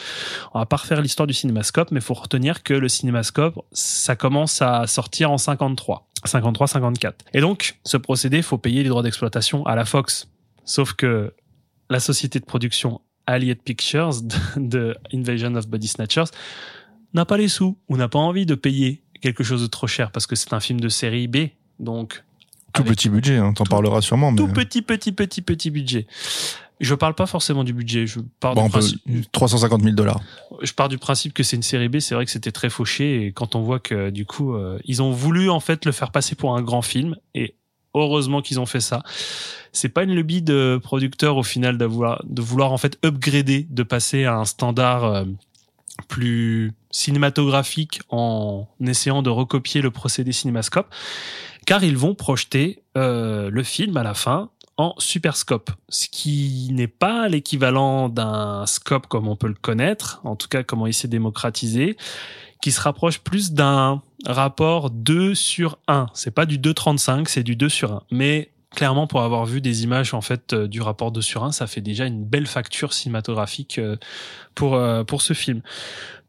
On va pas refaire l'histoire du cinémascope, mais faut retenir que le cinémascope, ça commence à sortir en 53, 53, 54. Et donc, ce procédé, faut payer les droits d'exploitation à la Fox. Sauf que la société de production Allied Pictures de Invasion of Body Snatchers n'a pas les sous ou n'a pas envie de payer quelque chose de trop cher parce que c'est un film de série B. Donc, Tout petit budget, hein, t'en parleras sûrement. Mais... tout petit, petit, petit, petit budget. Je parle pas forcément du budget. Je pars, Bon, du on peut- principe, 350 000 dollars. je pars du principe que c'est une série B. C'est vrai que c'était très fauché. Et quand on voit que, du coup, euh, ils ont voulu, en fait, le faire passer pour un grand film. Et heureusement qu'ils ont fait ça. C'est pas une lubie de producteur, au final, de vouloir, de vouloir, en fait, upgrader, de passer à un standard euh, plus cinématographique en essayant de recopier le procédé cinémascope. Car ils vont projeter euh, le film à la fin en super scope, ce qui n'est pas l'équivalent d'un scope comme on peut le connaître, en tout cas comment il s'est démocratisé, qui se rapproche plus d'un rapport 2 sur 1. C'est pas du 2,35, c'est du 2 sur 1. Mais clairement, pour avoir vu des images en fait euh, du rapport 2 sur 1, ça fait déjà une belle facture cinématographique euh, pour, euh, pour ce film.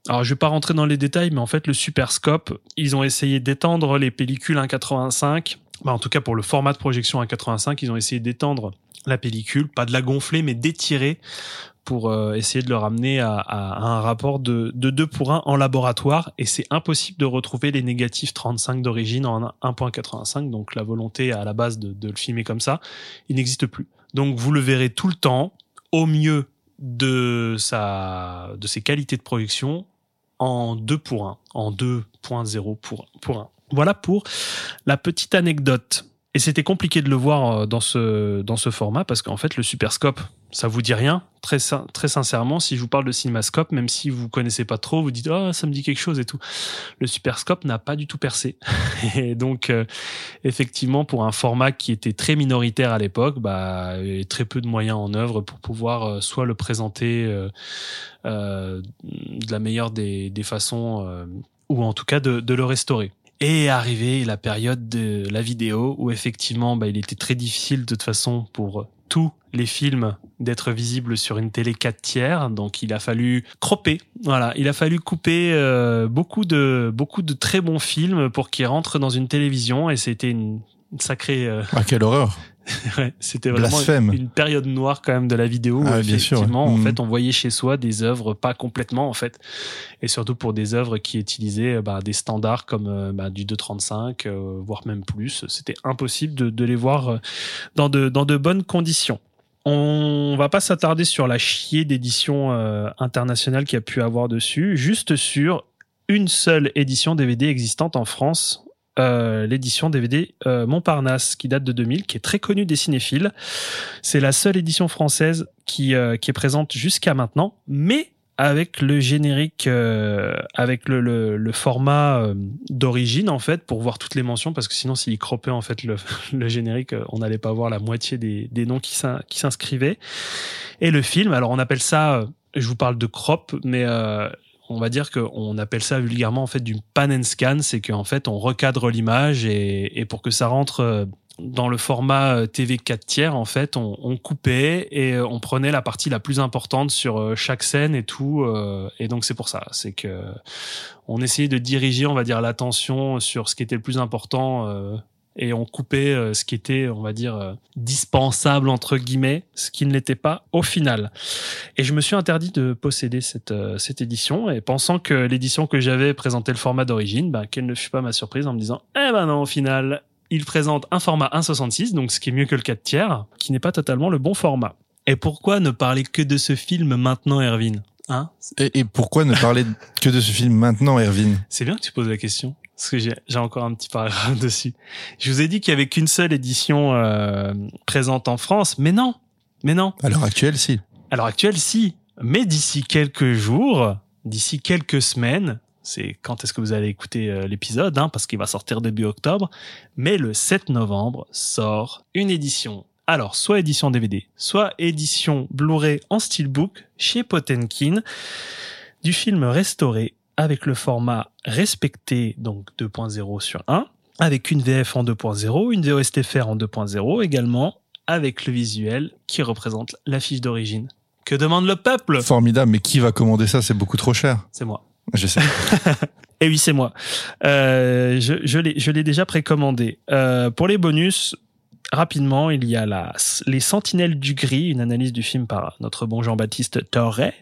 Alors, je vais pas rentrer dans les détails, mais en fait, le Super Scope, ils ont essayé d'étendre les pellicules 1,85. Bah, en tout cas, pour le format de projection 1,85, ils ont essayé d'étendre la pellicule, pas de la gonfler, mais d'étirer pour euh, essayer de le ramener à, à- un rapport de, de 2 pour 1 en laboratoire. Et c'est impossible de retrouver les négatifs 35 d'origine en 1.85. Donc, la volonté à la base de, de le filmer comme ça, il n'existe plus. Donc, vous le verrez tout le temps, au mieux de sa, de ses qualités de projection, en 2 pour 1, en 2.0 pour, pour 1. Voilà pour la petite anecdote. Et c'était compliqué de le voir euh, dans ce, format parce qu'en fait, le Superscope, ça vous dit rien. Très, sin- très sincèrement, si je vous parle de Cinémascope, même si vous connaissez pas trop, vous dites, oh, ça me dit quelque chose et tout. Le Superscope n'a pas du tout percé. Et donc, euh, effectivement, pour un format qui était très minoritaire à l'époque, bah, avait très peu de moyens en œuvre pour pouvoir euh, soit le présenter de la meilleure des, façons, ou en tout cas de le restaurer. Et est arrivée la période de la vidéo où effectivement, bah, il était très difficile de toute façon pour tous les films d'être visibles sur une télé 4 tiers. Donc il a fallu cropper. Voilà, il a fallu couper euh, beaucoup de beaucoup de très bons films pour qu'ils rentrent dans une télévision. Et c'était une, une sacrée. euh, Ah, quelle horreur. ouais, c'était vraiment Blasphème. une, période noire quand même de la vidéo. Ah où bien sûr, effectivement, en Mhm. fait, on voyait chez soi des œuvres pas complètement en fait, et surtout pour des œuvres qui utilisaient euh, bah, des standards comme euh, bah, du 2.35, euh, voire même plus. C'était impossible de, de les voir dans de dans de bonnes conditions. On va pas s'attarder sur la chier d'édition euh, internationale qu'il y a pu avoir dessus, juste sur une seule édition DVD existante en France, euh, l'édition DVD euh, Montparnasse qui date de 2000, qui est très connue des cinéphiles. C'est la seule édition française qui, euh, qui est présente jusqu'à maintenant, mais avec le générique, euh, avec le, le, le format euh, d'origine en fait, pour voir toutes les mentions, parce que sinon s'il croppait en fait le, le générique, on n'allait pas voir la moitié des, des noms qui s'in- qui s'inscrivaient. Et le film, alors on appelle ça, je vous parle de crop, mais euh, on va dire qu'on appelle ça vulgairement en fait du pan and scan, c'est qu'en fait on recadre l'image et, et pour que ça rentre euh, dans le format euh, TV 4 tiers, en fait, on, on coupait et euh, on prenait la partie la plus importante sur chaque scène et tout. Et donc c'est pour ça, c'est que on essayait de diriger, on va dire, l'attention sur ce qui était le plus important et on coupait euh, ce qui était, on va dire, euh, dispensable entre guillemets, ce qui ne l'était pas au final. Et je me suis interdit de posséder cette, euh, cette édition. Et pensant que l'édition que j'avais présentait le format d'origine, bah, quelle ne fut pas ma surprise en me disant, eh ben non, au final, il présente un format 1.66, donc ce qui est mieux que le 4 tiers, qui n'est pas totalement le bon format. Et pourquoi ne parler que de ce film maintenant, Erwin? Hein? Et, et pourquoi ne parler que de ce film maintenant, Erwin? C'est bien que tu poses la question, parce que j'ai encore un petit paragraphe dessus. Je vous ai dit qu'il y avait qu'une seule édition euh, présente en France, mais non, mais non. À l'heure actuelle, si. À l'heure actuelle, si. Mais d'ici quelques jours, d'ici quelques semaines, c'est quand est-ce que vous allez écouter euh, l'épisode, hein, parce qu'il va sortir début octobre, mais le 7 novembre sort une édition. Alors, soit édition DVD, soit édition Blu-ray en steelbook chez Potenkin, du film restauré avec le format respecté, donc 2.0 sur 1, avec une VF en 2.0, une VOSTFR en 2.0 également, avec le visuel qui représente l'affiche d'origine. Que demande le peuple? Formidable, mais qui va commander ça? C'est beaucoup trop cher. C'est moi. Je sais. Et oui, c'est moi. Euh, je je l'ai je l'ai déjà précommandé. Euh, pour les bonus, rapidement, il y a la, les Sentinelles du Gris, une analyse du film par notre bon Jean-Baptiste Torret.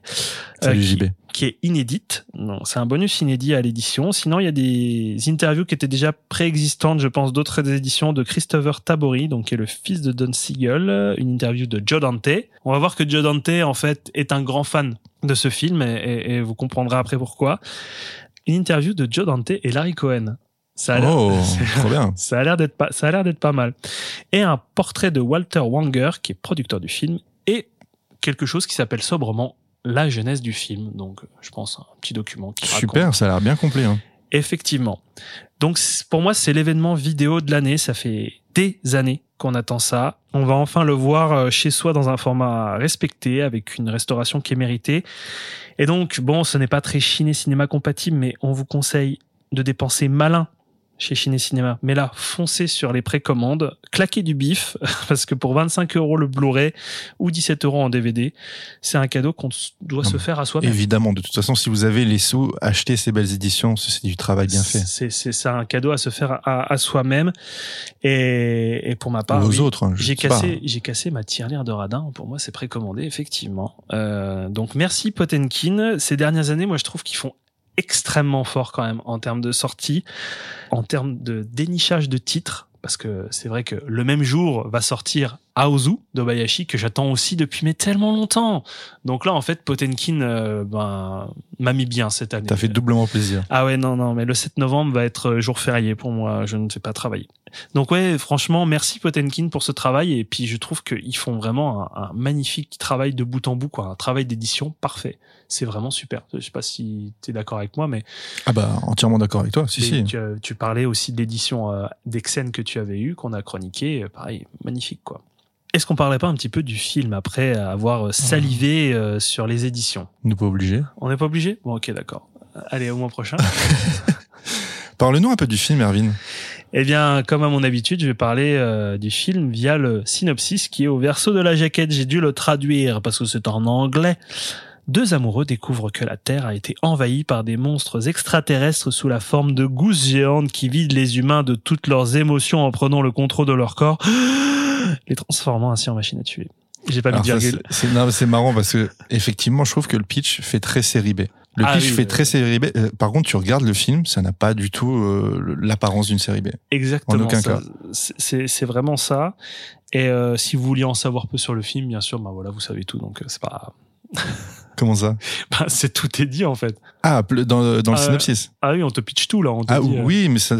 Salut qui, JB. qui est inédite. Non, c'est un bonus inédit à l'édition. Sinon, il y a des interviews qui étaient déjà préexistantes, je pense, d'autres éditions de Christopher Tabori, donc qui est le fils de Don Siegel, une interview de Joe Dante. On va voir que Joe Dante, en fait, est un grand fan de ce film et, et- et vous comprendrez après pourquoi. Une interview de Joe Dante et Larry Cohen. Ça a l'air, Oh, trop bien. ça a l'air d'être pas, ça a l'air d'être pas mal. Et un portrait de Walter Wanger, qui est producteur du film, et quelque chose qui s'appelle sobrement la jeunesse du film. Donc, je pense un petit document qui raconte Super, ça a l'air bien complet. Hein. Effectivement. Donc pour moi, c'est l'événement vidéo de l'année. Ça fait des années qu'on attend ça. On va enfin le voir euh, chez soi dans un format respecté, avec une restauration qui est méritée. Et donc, bon, ce n'est pas très Ciné Cinéma compatible, mais on vous conseille de dépenser malin chez Ciné Cinéma. Mais là, foncez sur les précommandes, claquez du bif, parce que pour 25 euros le Blu-ray ou 17 euros en DVD, c'est un cadeau qu'on doit Non, se mais faire à soi-même. Évidemment, de toute façon, si vous avez les sous, achetez ces belles éditions. C'est du travail bien fait. C'est c'est un cadeau à se faire à, à soi-même et, et pour ma part oui, autres, hein, j'ai cassé j'ai cassé ma tirelire de radin pour moi c'est précommandé effectivement euh, donc merci Potenkin ces dernières années moi je trouve qu'ils font extrêmement fort quand même en termes de sortie en termes de dénichage de titres parce que c'est vrai que le même jour va sortir Aozu d'Obayashi que j'attends aussi depuis mais tellement longtemps. Donc là en fait Potenkin euh, ben m'a mis bien cette année. T'as fait doublement plaisir. Ah ouais, non, non, mais le 7 novembre va être euh, jour férié pour moi. Je ne vais pas travailler. Donc ouais, franchement, merci Potenkin pour ce travail. Et puis je trouve qu'ils font vraiment un, un magnifique travail de bout en bout, quoi. Un travail d'édition parfait. C'est vraiment super. Je sais pas si tu es d'accord avec moi, mais Ah bah, entièrement d'accord avec toi. Si, si. Tu, as- tu parlais aussi de l'édition euh, d'Exen que tu avais eu, qu'on a chroniqué. Euh, Pareil, magnifique, quoi. Est-ce qu'on parlerait pas un petit peu du film après avoir salivé euh, sur les éditions? Nous pas obligés. On n'est pas obligé? Bon, ok, d'accord. Allez, au mois prochain. Parle-nous un peu du film, Erwin. Eh bien, comme à mon habitude, je vais parler euh, du film via le synopsis qui est au verso de la jaquette. J'ai dû le traduire parce que c'est en anglais. Deux amoureux découvrent que la Terre a été envahie par des monstres extraterrestres sous la forme de gousses géantes qui vident les humains de toutes leurs émotions en prenant le contrôle de leur corps, les transformant ainsi en machines à tuer. J'ai pas mis de virgule. c'est- marrant parce que effectivement, je trouve que le pitch fait très série B. Le Ah pitch oui, fait très série B. Euh, Par contre, tu regardes le film, ça n'a pas du tout euh, l'apparence d'une série B. Exactement. En aucun ça. cas. C'est- vraiment ça. Et euh, si vous vouliez en savoir peu sur le film, bien sûr, bah voilà, vous savez tout, donc c'est pas. Comment ça? Bah, c'est tout est dit en fait. Ah, dans, dans le Euh, synopsis. Ah oui, on te pitch tout là. On te Ah dit, oui, mais ça,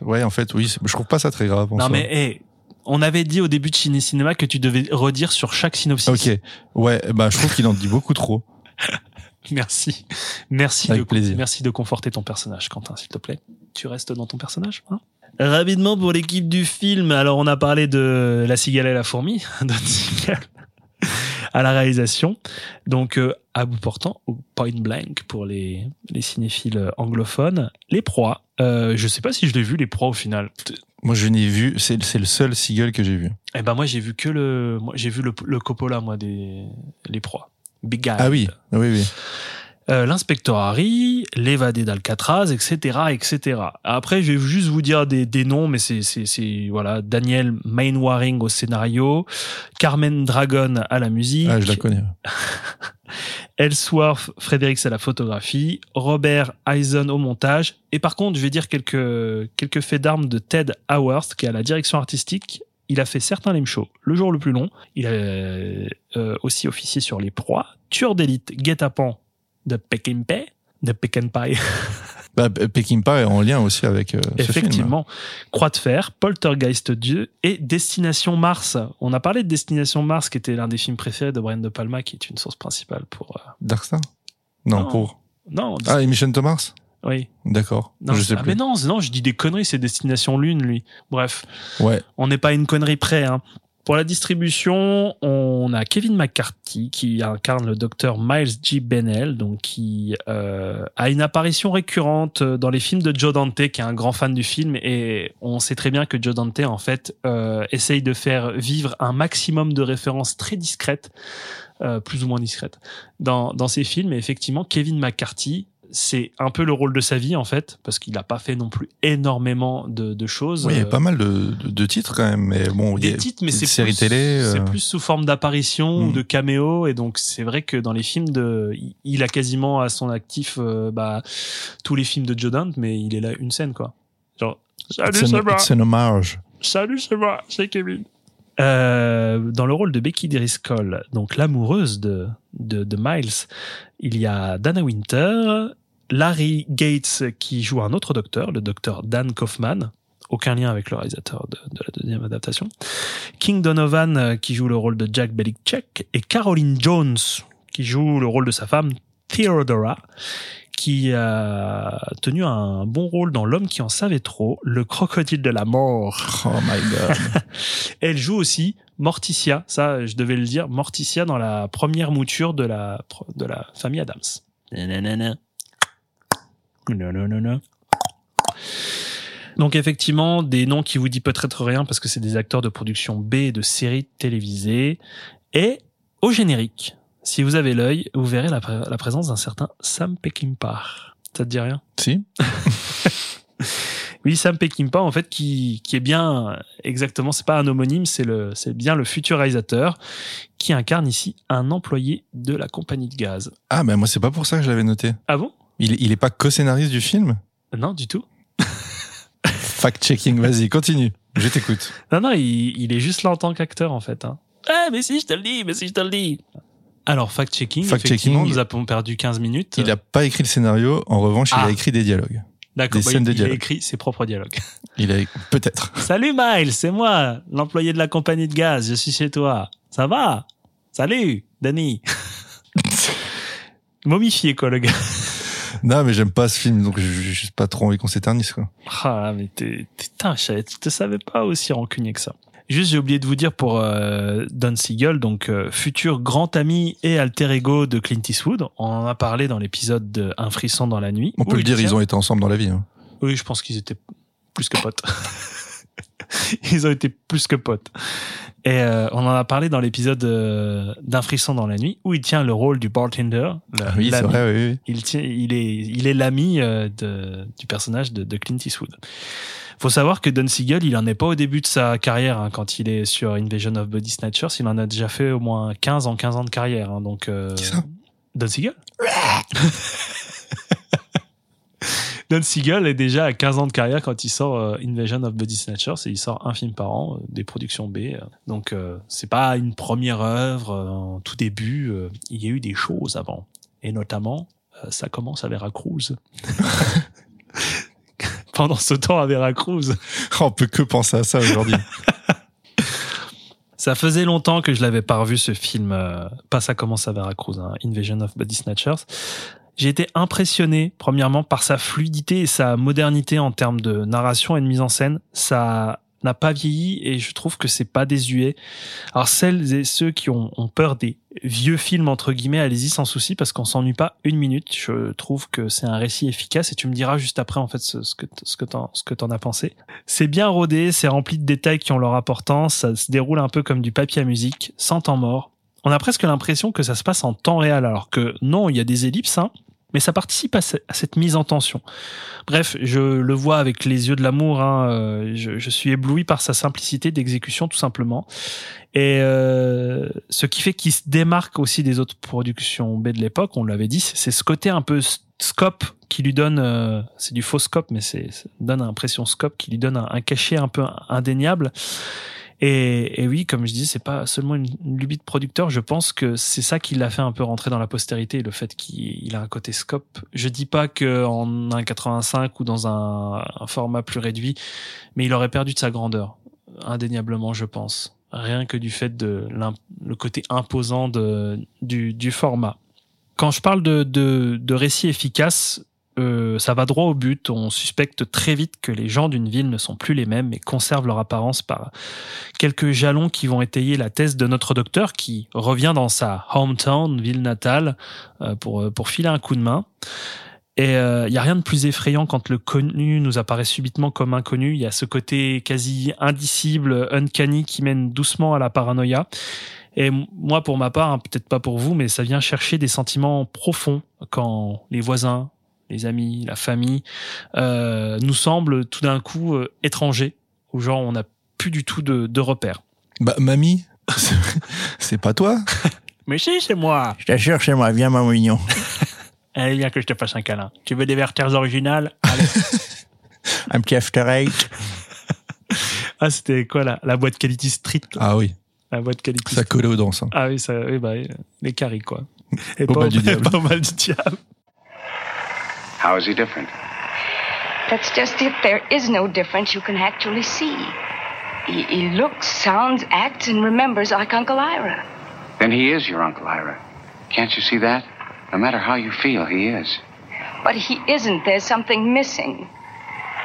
ouais, en fait, oui, je trouve pas ça très grave. en Non soi. mais hey, on avait dit au début de Ciné Cinéma que tu devais redire sur chaque synopsis. Ok, ouais, bah je trouve qu'il en dit beaucoup trop. Merci. Merci Avec de, plaisir. merci de conforter ton personnage, Quentin, s'il te plaît. Tu restes dans ton personnage, hein? Rapidement pour l'équipe du film. Alors, on a parlé de La cigale et la fourmi, Siegel, à la réalisation. Donc, euh, à bout portant, ou point blank pour les, les cinéphiles anglophones. Les proies. Euh, je sais pas si je l'ai vu, les proies, au final. Moi, je n'ai vu, c'est c'est le seul Seagull que j'ai vu. Eh ben, moi, j'ai vu que le, moi, j'ai vu le, le Coppola, moi, des, les proies. Big Guy. Ah oui, oui, oui. Euh, l'inspecteur Harry, l'évadé d'Alcatraz, etc., etc. Après, je vais juste vous dire des, des noms, mais c'est, c'est, voilà, Daniel Mainwaring au scénario, Carmen Dragon à la musique, Ah, je la connais. Ellsworth Fredericks à la photographie, Robert Eisen au montage, et par contre, je vais dire quelques, quelques faits d'armes de Ted Howarth, qui est à la direction artistique. Il a fait certains lame shows. Le jour le plus long, il a euh, aussi officié sur Les Proies, Tueur d'élite, Guet-apens de Peckinpah, de Peckinpah, Bah, Peckinpah est en lien aussi avec euh, ce film. effectivement, Croix de fer, Poltergeist 2 et Destination Mars. On a parlé de Destination Mars, qui était l'un des films préférés de Brian De Palma, qui est une source principale pour. euh, Dark Star Non, Non. pour. Non, Ah, Emission Thomas oui. D'accord. Non, je sais ah, plus. mais non, non, je dis des conneries, c'est Destination Lune, lui. Bref, Ouais. on n'est pas à une connerie près. Hein. Pour la distribution, on a Kevin McCarthy qui incarne le docteur Miles G. Bennell, donc qui euh, a une apparition récurrente dans les films de Joe Dante, qui est un grand fan du film, et on sait très bien que Joe Dante en fait euh, essaye de faire vivre un maximum de références très discrètes, euh, plus ou moins discrètes, dans dans ses films. Et effectivement, Kevin McCarthy c'est un peu le rôle de sa vie en fait, parce qu'il n'a pas fait non plus énormément de, de choses. Oui, il y a Euh, pas mal de, de, de titres quand même, mais bon, il y des a titres, mais des c'est séries plus, télé. c'est euh, plus sous forme d'apparition ou Mm. de caméo, et donc c'est vrai que dans les films de, il- a quasiment à son actif euh, bah, tous les films de Joe Dante, mais il est là une scène quoi. Genre salut c'est moi, it's an hommage. salut c'est moi, c'est Kevin. Euh, dans le rôle de Becky Driscoll, donc l'amoureuse de, de, de Miles, il y a Dana Winter, Larry Gates qui joue un autre docteur, le docteur Dan Kaufman, aucun lien avec le réalisateur de, de la deuxième adaptation. King Donovan qui joue le rôle de Jack Belichick et Caroline Jones qui joue le rôle de sa femme Theodora qui a tenu un bon rôle dans L'homme qui en savait trop, le crocodile de la mort. Oh my god. Elle joue aussi Morticia, ça je devais le dire, Morticia dans la première mouture de la, de la famille Adams. Nanana. Donc effectivement, des noms qui vous disent peut-être rien parce que c'est des acteurs de production B et de séries télévisées. Et au générique, si vous avez l'œil, vous verrez la présence d'un certain Sam Peckinpah. Ça te dit rien? Si Oui, Sam Peckinpah, en fait, qui, qui est bien exactement, c'est pas un homonyme, c'est le, c'est bien le futur réalisateur qui incarne ici un employé de la compagnie de gaz. Ah, ben moi, c'est pas pour ça que je l'avais noté. Ah bon? Il, il est pas co-scénariste du film Non, du tout. Fact-checking, vas-y, continue. Je t'écoute. Non, non, il, il est juste là en tant qu'acteur, en fait. Hein. Ah, mais si, je te le dis, mais si, je te le dis. Alors, fact-checking, Fact-checking. effectivement, nous avons perdu 15 minutes. Il a pas écrit le scénario, en revanche, il Ah. a écrit des dialogues. D'accord, des bah, scènes il, de il a dialogue. écrit ses propres dialogues. Il a peut-être. Salut Miles, c'est moi, l'employé de la compagnie de gaz, je suis chez toi. Ça va? Salut, Danny. Momifié, quoi, le gars. Non, mais j'aime pas ce film, donc j'ai juste pas trop envie qu'on s'éternise, quoi. Ah, mais t'es, t'es- putain, je te savais pas aussi rancunier que ça. Juste, j'ai oublié de vous dire pour euh, Don Siegel, donc euh, futur grand ami et alter ego de Clint Eastwood. On en a parlé dans l'épisode de Un frisson dans la nuit. On peut le dire, ils ont été ensemble dans la vie. hein. Oui, je pense qu'ils étaient plus que potes. ils ont été plus que potes. Et euh, on en a parlé dans l'épisode euh, d'un frisson dans la nuit où il tient le rôle du bartender. le- Ah oui, c'est vrai, oui, oui. Il, tient, il est, il est l'ami euh, de, du personnage de, de Clint Eastwood. Faut savoir que Don Siegel, il en est pas au début de sa carrière hein, quand il est sur Invasion of Body Snatchers. Il en a déjà fait au moins 15 en 15 ans de carrière. hein, donc, euh, Qui ça? Don Siegel? Don Siegel est déjà à 15 ans de carrière quand il sort euh, Invasion of Body Snatchers et il sort un film par an, euh, des productions B. euh. Donc c'est pas une première œuvre en tout début. il y a eu des choses avant. Et notamment, ça commence à Veracruz. Pendant ce temps à Veracruz. On peut que penser à ça aujourd'hui. Ça faisait longtemps que je l'avais pas revu ce film. euh, pas ça commence à Veracruz, hein, Invasion of Body Snatchers. J'ai été impressionné, premièrement, par sa fluidité et sa modernité en termes de narration et de mise en scène. Ça n'a pas vieilli et je trouve que c'est pas désuet. Alors celles et ceux qui ont, peur des vieux films entre guillemets, allez-y sans souci parce qu'on s'ennuie pas une minute. Je trouve que c'est un récit efficace et tu me diras juste après en fait ce, que ce que t'en as pensé. C'est bien rodé, c'est rempli de détails qui ont leur importance, ça se déroule un peu comme du papier à musique, sans temps mort. On a presque l'impression que ça se passe en temps réel, alors que non, il y a des ellipses, hein, mais ça participe à, ce- à cette mise en tension. Bref, je le vois avec les yeux de l'amour, hein, euh, je, je suis ébloui par sa simplicité d'exécution tout simplement. Et euh, ce qui fait qu'il se démarque aussi des autres productions B de l'époque, on l'avait dit, c'est ce côté un peu scope qui lui donne, euh, c'est du faux scope, mais c'est donne l'impression scope qui lui donne un, un cachet un peu indéniable. Et, oui, comme je dis, c'est pas seulement une, lubie de producteur. Je pense que c'est ça qui l'a fait un peu rentrer dans la postérité, le fait qu'il il a un côté scope. Je dis pas que en 1.85 ou dans un, format plus réduit, mais il aurait perdu de sa grandeur, indéniablement, je pense. Rien que du fait de le côté imposant du format. Quand je parle de, de, de récit efficace, euh, ça va droit au but. On suspecte très vite que les gens d'une ville ne sont plus les mêmes et conservent leur apparence par quelques jalons qui vont étayer la thèse de notre docteur qui revient dans sa hometown, ville natale, euh, pour, pour filer un coup de main. Et il y a rien de plus effrayant quand le connu nous apparaît subitement comme inconnu. Il y a ce côté quasi indicible, uncanny qui mène doucement à la paranoïa. Et moi, pour ma part, hein, peut-être pas pour vous, mais ça vient chercher des sentiments profonds quand les voisins, les amis, la famille euh, nous semblent tout d'un coup euh, étrangers, ou genre on n'a plus du tout de, de repères. Bah, mamie, c'est- pas toi Mais si, c'est moi. Je t'assure, c'est moi. Viens, mon mignon. Allez, viens que je te fasse un câlin. Tu veux des vertères originales? Allez. Un petit after eight. ah, c'était quoi la, la boîte Quality Street? Là Ah oui, La boîte Quality ça Street. collait aux danses. hein. Ah oui, ça, oui, bah, les caries, quoi. Et Au pas bal du diable. pas au bal du diable. How is he different? That's just it. There is no difference you can actually see. He, he looks, sounds, acts, and remembers like Uncle Ira. Then he is your Uncle Ira. Can't you see that? No matter how you feel, he is. But he isn't. There's something missing.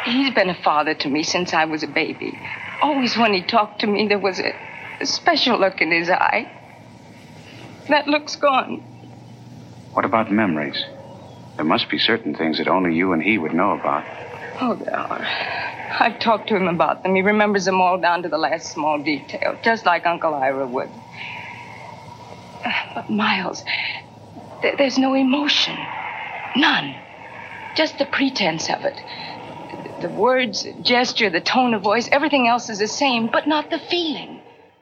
He's been a father to me since I was a baby. Always when he talked to me, there was a, a special look in his eye. That look's gone. What about memories? There must be certain things that only you and he would know about. Oh, there are. I've talked to him about them. He remembers them all down to the last small detail, just like Uncle Ira would. But, Miles, there, there's no emotion. None. Just the pretense of it. The words, gesture, the tone of voice, everything else is the same, but not the feeling.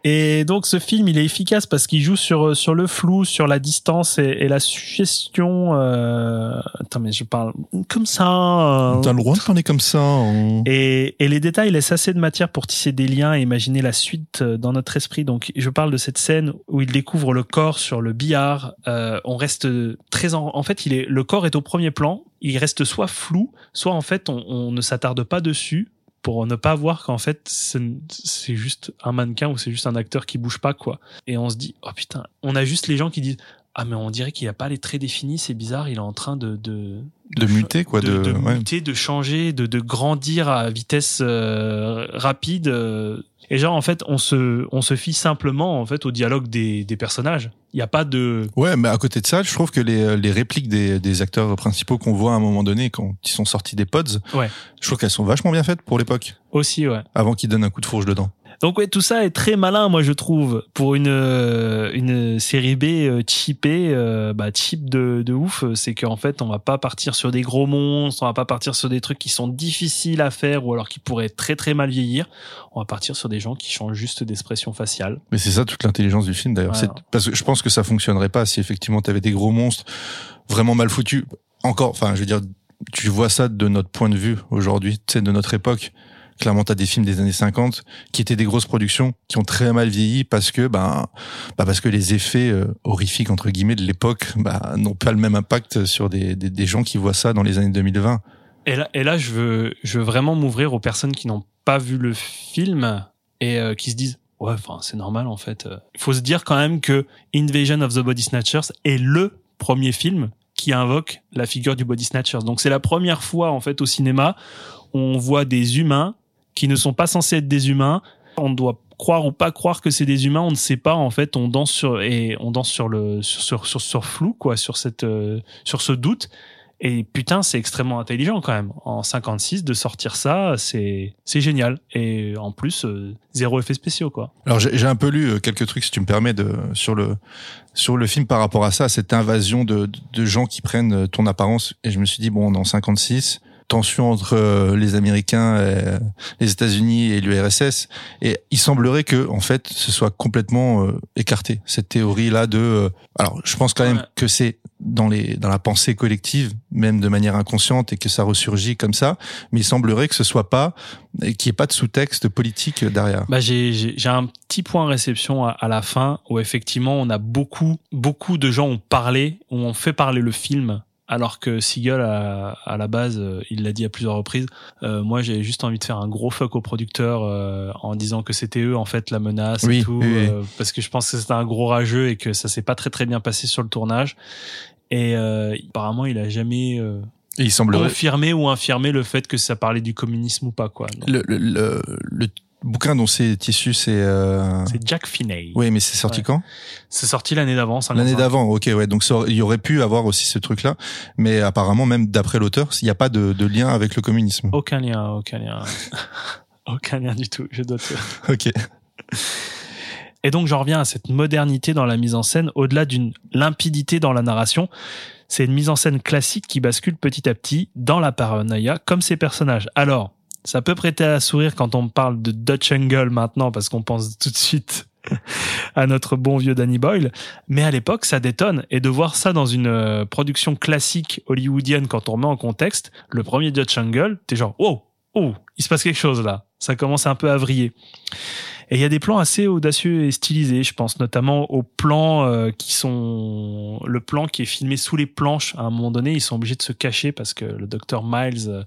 Et donc ce film, il est efficace parce qu'il joue sur sur le flou, sur la distance et, et la suggestion. Euh... Attends, mais je parle comme ça. euh, T'as le droit de parler comme ça. hein. Et, et les détails laissent assez de matière pour tisser des liens et imaginer la suite euh, dans notre esprit. Donc, je parle de cette scène où il découvre le corps sur le billard. Euh, on reste très en, en fait, il est, le corps est au premier plan. Il reste soit flou, soit en fait, on, on ne s'attarde pas dessus pour ne pas voir qu'en fait, c'est juste un mannequin ou c'est juste un acteur qui bouge pas, quoi. Et on se dit, oh putain, on a juste les gens qui disent, ah, mais on dirait qu'il a pas les traits définis, c'est bizarre, il est en train de, de, De muter, quoi. de, De, de ouais. muter, de changer, de, de grandir à vitesse euh, rapide. euh. Et genre, en fait, on se, on se fie simplement en fait au dialogue des, des personnages. Il n'y a pas de. Ouais, mais à côté de ça, je trouve que les, les répliques des, des acteurs principaux qu'on voit à un moment donné quand ils sont sortis des pods, Ouais. je trouve qu'elles sont vachement bien faites pour l'époque, Aussi, ouais. avant qu'ils donnent un coup de fourche dedans. Donc ouais, tout ça est très malin, moi je trouve, pour une euh, une série B euh, cheapée, euh, bah cheap de, de ouf. C'est qu'en fait, on va pas partir sur des gros monstres, on va pas partir sur des trucs qui sont difficiles à faire ou alors qui pourraient très très mal vieillir. On va partir sur des gens qui changent juste d'expression faciale. Mais c'est ça toute l'intelligence du film d'ailleurs. Parce que je pense que ça fonctionnerait pas si effectivement tu avais des gros monstres vraiment mal foutus. Encore, enfin, je veux dire, tu vois ça de notre point de vue aujourd'hui, tu sais, de notre époque. Clairement, t'as des films des années 50 qui étaient des grosses productions qui ont très mal vieilli parce que, ben, bah parce que les effets euh, horrifiques entre guillemets de l'époque, bah, n'ont pas le même impact sur des, des, des gens qui voient ça dans les années 2020. Et là, et là je veux je veux vraiment m'ouvrir aux personnes qui n'ont pas vu le film et euh, qui se disent ouais, enfin, c'est normal en fait. Il faut se dire quand même que Invasion of the Body Snatchers est le premier film qui invoque la figure du Body Snatchers. Donc c'est la première fois en fait au cinéma on voit des humains qui ne sont pas censés être des humains. On doit croire ou pas croire que c'est des humains, on ne sait pas en fait. On danse sur et on danse sur le sur sur sur, flou quoi, sur cette euh, sur ce doute. Et putain, c'est extrêmement intelligent quand même. En 56, de sortir ça, c'est c'est génial. Et en plus, euh, zéro effet spéciaux quoi. Alors j'ai un peu lu euh, quelques trucs, si tu me permets, de sur le sur le film par rapport à ça, à cette invasion de, de, gens qui prennent euh, ton apparence. Et je me suis dit bon, on en 56, tension entre euh, les Américains, et les États-Unis et l'URSS. Et il semblerait que en fait, ce soit complètement euh, écarté cette théorie là de. euh, alors, je pense quand même que c'est dans les dans la pensée collective, même de manière inconsciente, et que ça ressurgit comme ça. Mais il semblerait que ce soit pas et qu'il n'y ait pas de sous-texte politique derrière. Bah j'ai un petit point réception à, à la fin où effectivement on a beaucoup beaucoup de gens ont parlé, où on fait parler le film. Alors que Seagull, à, à la base, euh, il l'a dit à plusieurs reprises. euh, moi, j'ai juste envie de faire un gros fuck aux producteurs euh, en disant que c'était eux en fait la menace Oui, et tout, oui, oui. euh, parce que je pense que c'était un gros rageux et que ça s'est pas très très bien passé sur le tournage. Et euh, apparemment, il a jamais euh, il ou infirmé le fait que ça parlait du communisme ou pas quoi. Le, le, le bouquin dont c'est issu, c'est. Euh... C'est Jack Finney. Oui, mais c'est sorti Ouais. quand? C'est sorti l'année d'avant. 55. L'année d'avant, ok, ouais. Donc il y aurait pu avoir aussi ce truc-là, mais apparemment, même d'après l'auteur, il n'y a pas de, de lien avec le communisme. Aucun lien, aucun lien. aucun lien du tout, je dois te dire. Ok. Et donc j'en reviens à cette modernité dans la mise en scène, au-delà d'une limpidité dans la narration. C'est une mise en scène classique qui bascule petit à petit dans la paranoïa, comme ces personnages. Alors, ça peut prêter à sourire quand on parle de Dutch Angle maintenant, parce qu'on pense tout de suite à notre bon vieux Danny Boyle. Mais à l'époque, ça détonne. Et de voir ça dans une euh, production classique hollywoodienne, quand on remet en contexte, le premier Dutch Angle, t'es genre, oh, oh, il se passe quelque chose là. Ça commence un peu à vriller. Et il y a des plans assez audacieux et stylisés, je pense notamment aux plans euh, qui sont le plan qui est filmé sous les planches. À un moment donné, ils sont obligés de se cacher parce que le docteur Miles, euh,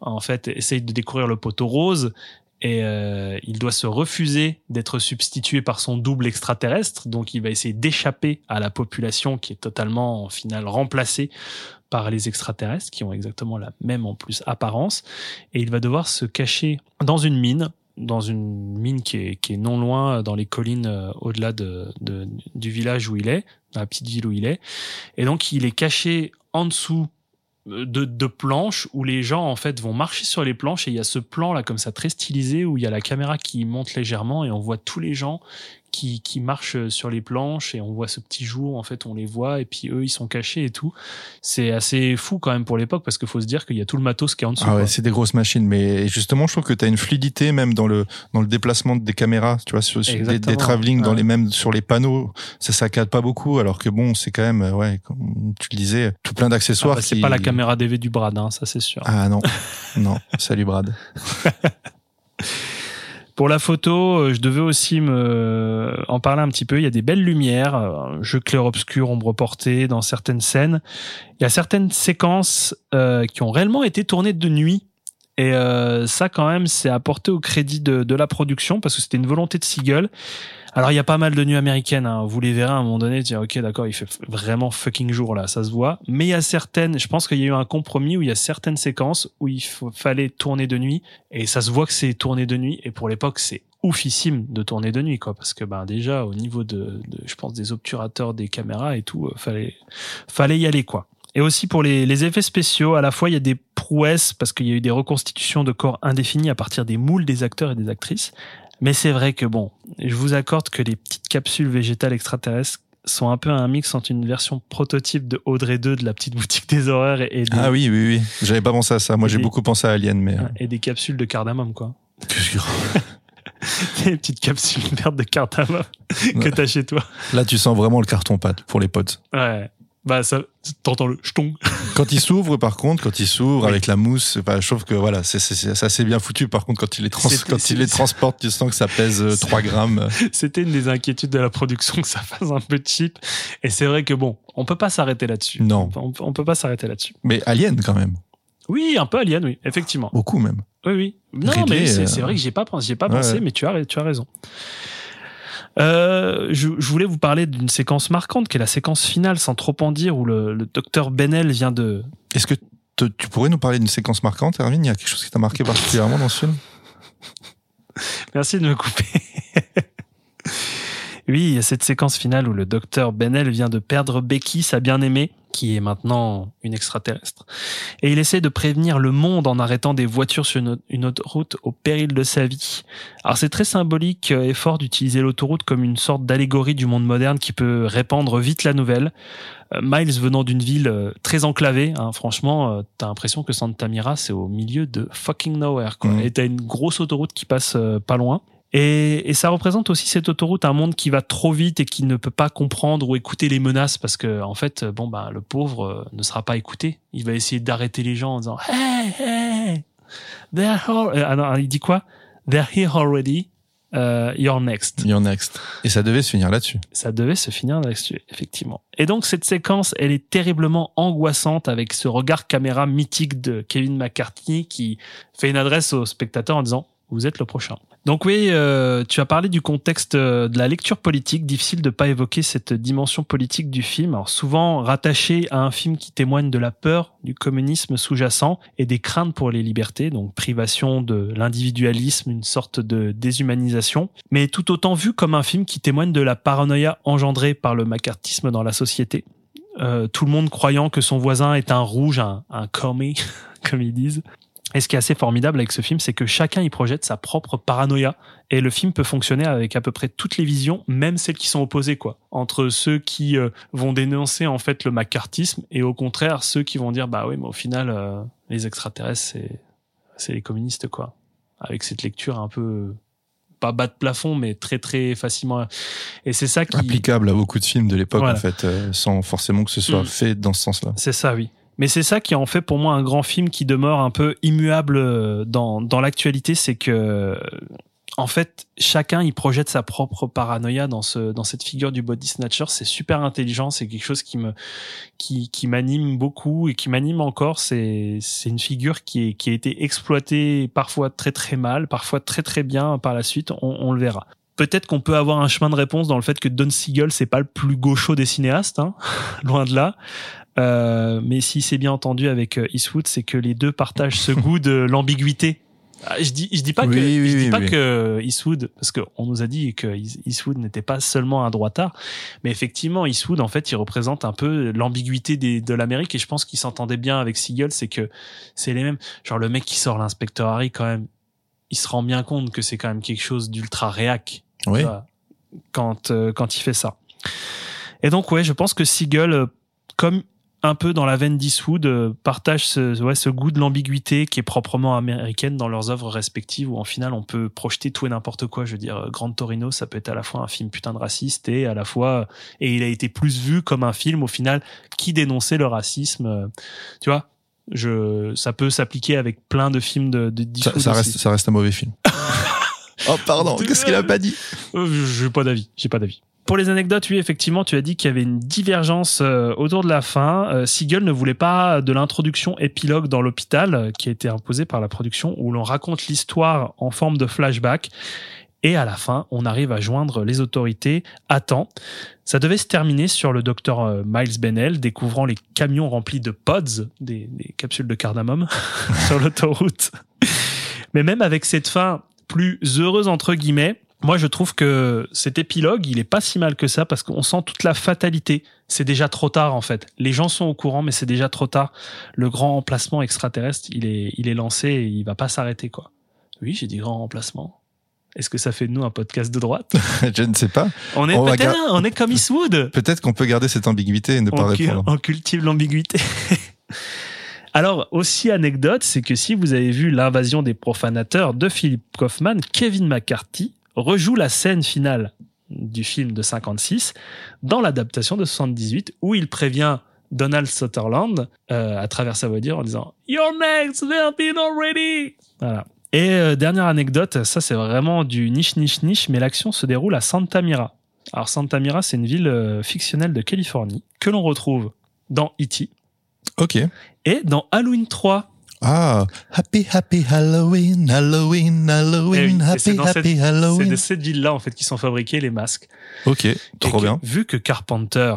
en fait, essaye de découvrir le poteau rose et euh, il doit se refuser d'être substitué par son double extraterrestre. Donc, il va essayer d'échapper à la population qui est totalement, en final, remplacée par les extraterrestres qui ont exactement la même en plus apparence et il va devoir se cacher dans une mine dans une mine qui est, qui est non loin dans les collines euh, au-delà de, de- du village où il est, dans la petite ville où il est. Et donc il est caché en dessous euh, de, de planches où les gens en fait vont marcher sur les planches et il y a ce plan là comme ça très stylisé où il y a la caméra qui monte légèrement et on voit tous les gens qui, qui marchent sur les planches et on voit ce petit jour en fait on les voit et puis eux ils sont cachés et tout c'est assez fou quand même pour l'époque parce qu'il faut se dire qu'il y a tout le matos qui est en dessous Ah ouais, c'est des grosses machines, mais justement, je trouve que tu as une fluidité même dans le dans le déplacement des caméras, tu vois, sur, sur des, des travelling dans les mêmes sur les panneaux, ça saccade pas beaucoup, alors que bon, c'est quand même, euh, ouais, comme tu le disais, tout plein Ah d'accessoires. bah, c'est qui- pas la caméra DV du Brad, hein, ça c'est sûr. Ah non, non. Salut Brad. Pour la photo, euh, je devais aussi me en parler un petit peu. Il y a des belles lumières, euh, jeu clair-obscur, ombre portée dans certaines scènes. Il y a certaines séquences euh, qui ont réellement été tournées de nuit. Et euh, ça, quand même, c'est apporté au crédit de, de la production parce que c'était une volonté de Seagull. Alors, il y a pas mal de nuits américaines. Hein. Vous les verrez à un moment donné. Dire, ok, d'accord, il fait vraiment fucking jour là, ça se voit. Mais il y a certaines. Je pense qu'il y a eu un compromis où il y a certaines séquences où il fallait tourner de nuit et ça se voit que c'est tourné de nuit. Et pour l'époque, c'est oufissime de tourner de nuit, quoi, parce que ben déjà au niveau de, de je pense des obturateurs des caméras et tout, euh, fallait fallait y aller, quoi. Et aussi pour les, les effets spéciaux, à la fois il y a des prouesses parce qu'il y a eu des reconstitutions de corps indéfinis à partir des moules des acteurs et des actrices. Mais c'est vrai que bon, je vous accorde que les petites capsules végétales extraterrestres sont un peu un mix entre une version prototype de Audrey 2 de la petite boutique des horreurs et, des, Ah oui, oui, oui. J'avais pas pensé à ça. Moi, j'ai des- beaucoup pensé à Alien, mais. euh, et des capsules de cardamome, quoi. que- des petites capsules vertes de cardamome que t'as chez toi. Là, tu sens vraiment le carton pâte pour les potes. Ouais. Bah, ça, t'entends le jeton. Quand il s'ouvre, par contre, quand il s'ouvre avec la mousse, enfin, je trouve que voilà, c'est c'est- c'est assez bien foutu. Par contre, quand il les, trans quand il les transporte, tu sens que ça pèse euh, 3 grammes. C'était une des inquiétudes de la production que ça fasse un peu cheap. Et c'est vrai que bon, on peut pas s'arrêter là-dessus. Non. On, peut- on peut pas s'arrêter là-dessus. Mais Alien, quand même. Oui, un peu Alien, oui, effectivement. Beaucoup même. Oui, oui. Non, Ridley, mais c'est euh, c'est vrai que j'y ai pas pas Ouais, pensé ouais. mais tu as, tu as raison. Euh, je, je voulais vous parler d'une séquence marquante, qui est la séquence finale, sans trop en dire, où le, le docteur Benel vient de. Est-ce que te- tu pourrais nous parler d'une séquence marquante, Erwin Il y a quelque chose qui t'a marqué particulièrement dans ce film? Merci de me couper. Oui, il y a cette séquence finale où le docteur Benel vient de perdre Becky, sa bien-aimée, qui est maintenant une extraterrestre. Et il essaie de prévenir le monde en arrêtant des voitures sur une, une autoroute au péril de sa vie. Alors c'est très symbolique euh, et fort d'utiliser l'autoroute comme une sorte d'allégorie du monde moderne qui peut répandre vite la nouvelle. Euh, Miles venant d'une ville euh, très enclavée, hein, franchement, euh, t'as l'impression que Santa Mira c'est au milieu de fucking nowhere. Quoi. Mhm. Et t'as une grosse autoroute qui passe euh, pas loin. Et, et ça représente aussi cette autoroute un monde qui va trop vite et qui ne peut pas comprendre ou écouter les menaces parce que en fait bon bah le pauvre euh, ne sera pas écouté. Il va essayer d'arrêter les gens en disant hey hey they're all... euh, ah non, il dit quoi? They're here already uh, you're next. You're next. Et ça devait se finir là-dessus. Ça devait se finir là-dessus, effectivement. Et donc cette séquence, elle est terriblement angoissante avec ce regard caméra mythique de Kevin McCarthy qui fait une adresse au spectateur en disant vous êtes le prochain. Donc oui, euh, tu as parlé du contexte euh, de la lecture politique. Difficile de pas évoquer cette dimension politique du film. Alors souvent rattaché à un film qui témoigne de la peur du communisme sous-jacent et des craintes pour les libertés, donc privation de l'individualisme, une sorte de déshumanisation, mais tout autant vu comme un film qui témoigne de la paranoïa engendrée par le macartisme dans la société. Euh, tout le monde croyant que son voisin est un rouge, un, un commie, comme ils disent. Et ce qui est assez formidable avec ce film, c'est que chacun y projette sa propre paranoïa. Et le film peut fonctionner avec à peu près toutes les visions, même celles qui sont opposées, quoi. Entre ceux qui euh, vont dénoncer en fait le macartisme et au contraire ceux qui vont dire bah oui, mais au final euh, les extraterrestres c'est c'est les communistes quoi. Avec cette lecture un peu pas bas de plafond, mais très très facilement. Et c'est ça qui Applicable à beaucoup de films de l'époque, Voilà. en fait, euh, sans forcément que ce soit Mm. fait dans ce sens-là. C'est ça, oui. Mais c'est ça qui en fait pour moi un grand film qui demeure un peu immuable euh, dans, dans l'actualité, c'est que en fait chacun il projette sa propre paranoïa dans ce dans cette figure du body snatcher. C'est super intelligent, c'est quelque chose qui me qui, qui m'anime beaucoup et qui m'anime encore. C'est c'est une figure qui est qui a été exploitée parfois très très mal, parfois très très bien par la suite. On, on le verra. Peut-être qu'on peut avoir un chemin de réponse dans le fait que Don Siegel c'est pas le plus gaucho des cinéastes, hein, loin de là. Euh, mais si c'est bien entendu avec euh, Eastwood, c'est que les deux partagent ce goût de l'ambiguïté. Ah, Je dis, je dis pas que, Oui, je dis oui, pas que Eastwood, parce qu'on nous a dit que Eastwood n'était pas seulement un droitard, mais effectivement, Eastwood, en fait, il représente un peu l'ambiguïté de l'Amérique, et je pense qu'il s'entendait bien avec Siegel, c'est que c'est les mêmes. Genre, le mec qui sort l'inspecteur Harry, quand même, il se rend bien compte que c'est quand même quelque chose d'ultra réac. Oui. vois, Quand, euh, quand il fait ça. Et donc, ouais, je pense que Siegel, euh, comme un peu dans la veine d'Eastwood, euh, partage ce, ouais, ce goût de l'ambiguïté qui est proprement américaine dans leurs œuvres respectives, où en final on peut projeter tout et n'importe quoi. Je veux dire, euh, Grand Torino, ça peut être à la fois un film putain de raciste et à la fois, et il a été plus vu comme un film au final qui dénonçait le racisme. euh, Tu vois, je, ça peut s'appliquer avec plein de films de, de Ça, ça reste, ça reste un mauvais film. oh, pardon, qu'est-ce qu'il a pas dit? Euh, J'ai pas d'avis. J'ai pas d'avis. Pour les anecdotes, oui, effectivement, tu as dit qu'il y avait une divergence euh, autour de la fin. Euh, Siegel ne voulait pas de l'introduction épilogue dans l'hôpital euh, qui a été imposée par la production où l'on raconte l'histoire en forme de flashback. Et à la fin, on arrive à joindre les autorités à temps. Ça devait se terminer sur le docteur euh, Miles Bennell découvrant les camions remplis de pods, des, des capsules de cardamome, sur l'autoroute. Mais même avec cette fin plus heureuse entre guillemets, moi je trouve que cet épilogue, il est pas si mal que ça parce qu'on sent toute la fatalité. C'est déjà trop tard en fait. Les gens sont au courant, mais c'est déjà trop tard. Le grand emplacement extraterrestre, il est, il est lancé et il va pas s'arrêter quoi. Oui, j'ai dit grand remplacement. Est-ce que ça fait de nous un podcast de droite? Je ne sais pas. On est On gar- on est comme Eastwood. Peut-être qu'on peut garder cette ambiguïté et ne pas on, répondre. on cultive l'ambiguïté. Alors, aussi anecdote, c'est que si vous avez vu L'invasion des profanateurs de Philip Kaufman, Kevin McCarthy rejoue la scène finale du film de 56 dans l'adaptation de 78 où il prévient Donald Sutherland euh, à travers sa voiture en disant You're next, they've been already. Voilà. Et euh, dernière anecdote, ça c'est vraiment du niche niche niche, mais l'action se déroule à Santa Mira. Alors Santa Mira, c'est une ville euh, fictionnelle de Californie que l'on retrouve dans E.T. Ok. et dans Halloween 3. Ah, Happy Happy Halloween, Halloween, Eh oui, Halloween, c'est Happy cette- Happy C'est Halloween. de cette ville-là, en fait, qui sont fabriqués les masques. Ok, trop Et que- bien. Vu que Carpenter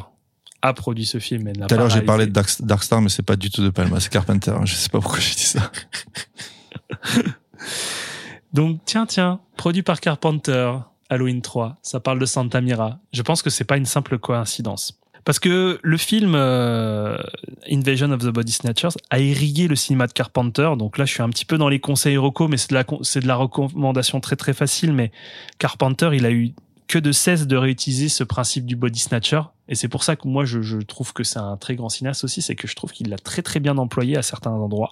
a produit ce film et Tout à l'heure, j'ai parlé de Dark, Darkstar, mais c'est pas du tout de Palma, c'est Carpenter. hein. Je sais pas pourquoi j'ai dit ça. Donc, tiens, tiens, produit par Carpenter, Halloween 3, ça parle de Santa Mira. Je pense que c'est pas une simple coïncidence. Parce que le film euh, Invasion of the Body Snatchers a irrigué le cinéma de Carpenter. Donc là, je suis un petit peu dans les conseils recos, mais c'est de la, de la recommandation très très facile. Mais Carpenter, il a eu que de cesse de réutiliser ce principe du body snatcher. Et c'est pour ça que moi, je, je trouve que c'est un très grand cinéaste aussi. C'est que je trouve qu'il l'a très très bien employé à certains endroits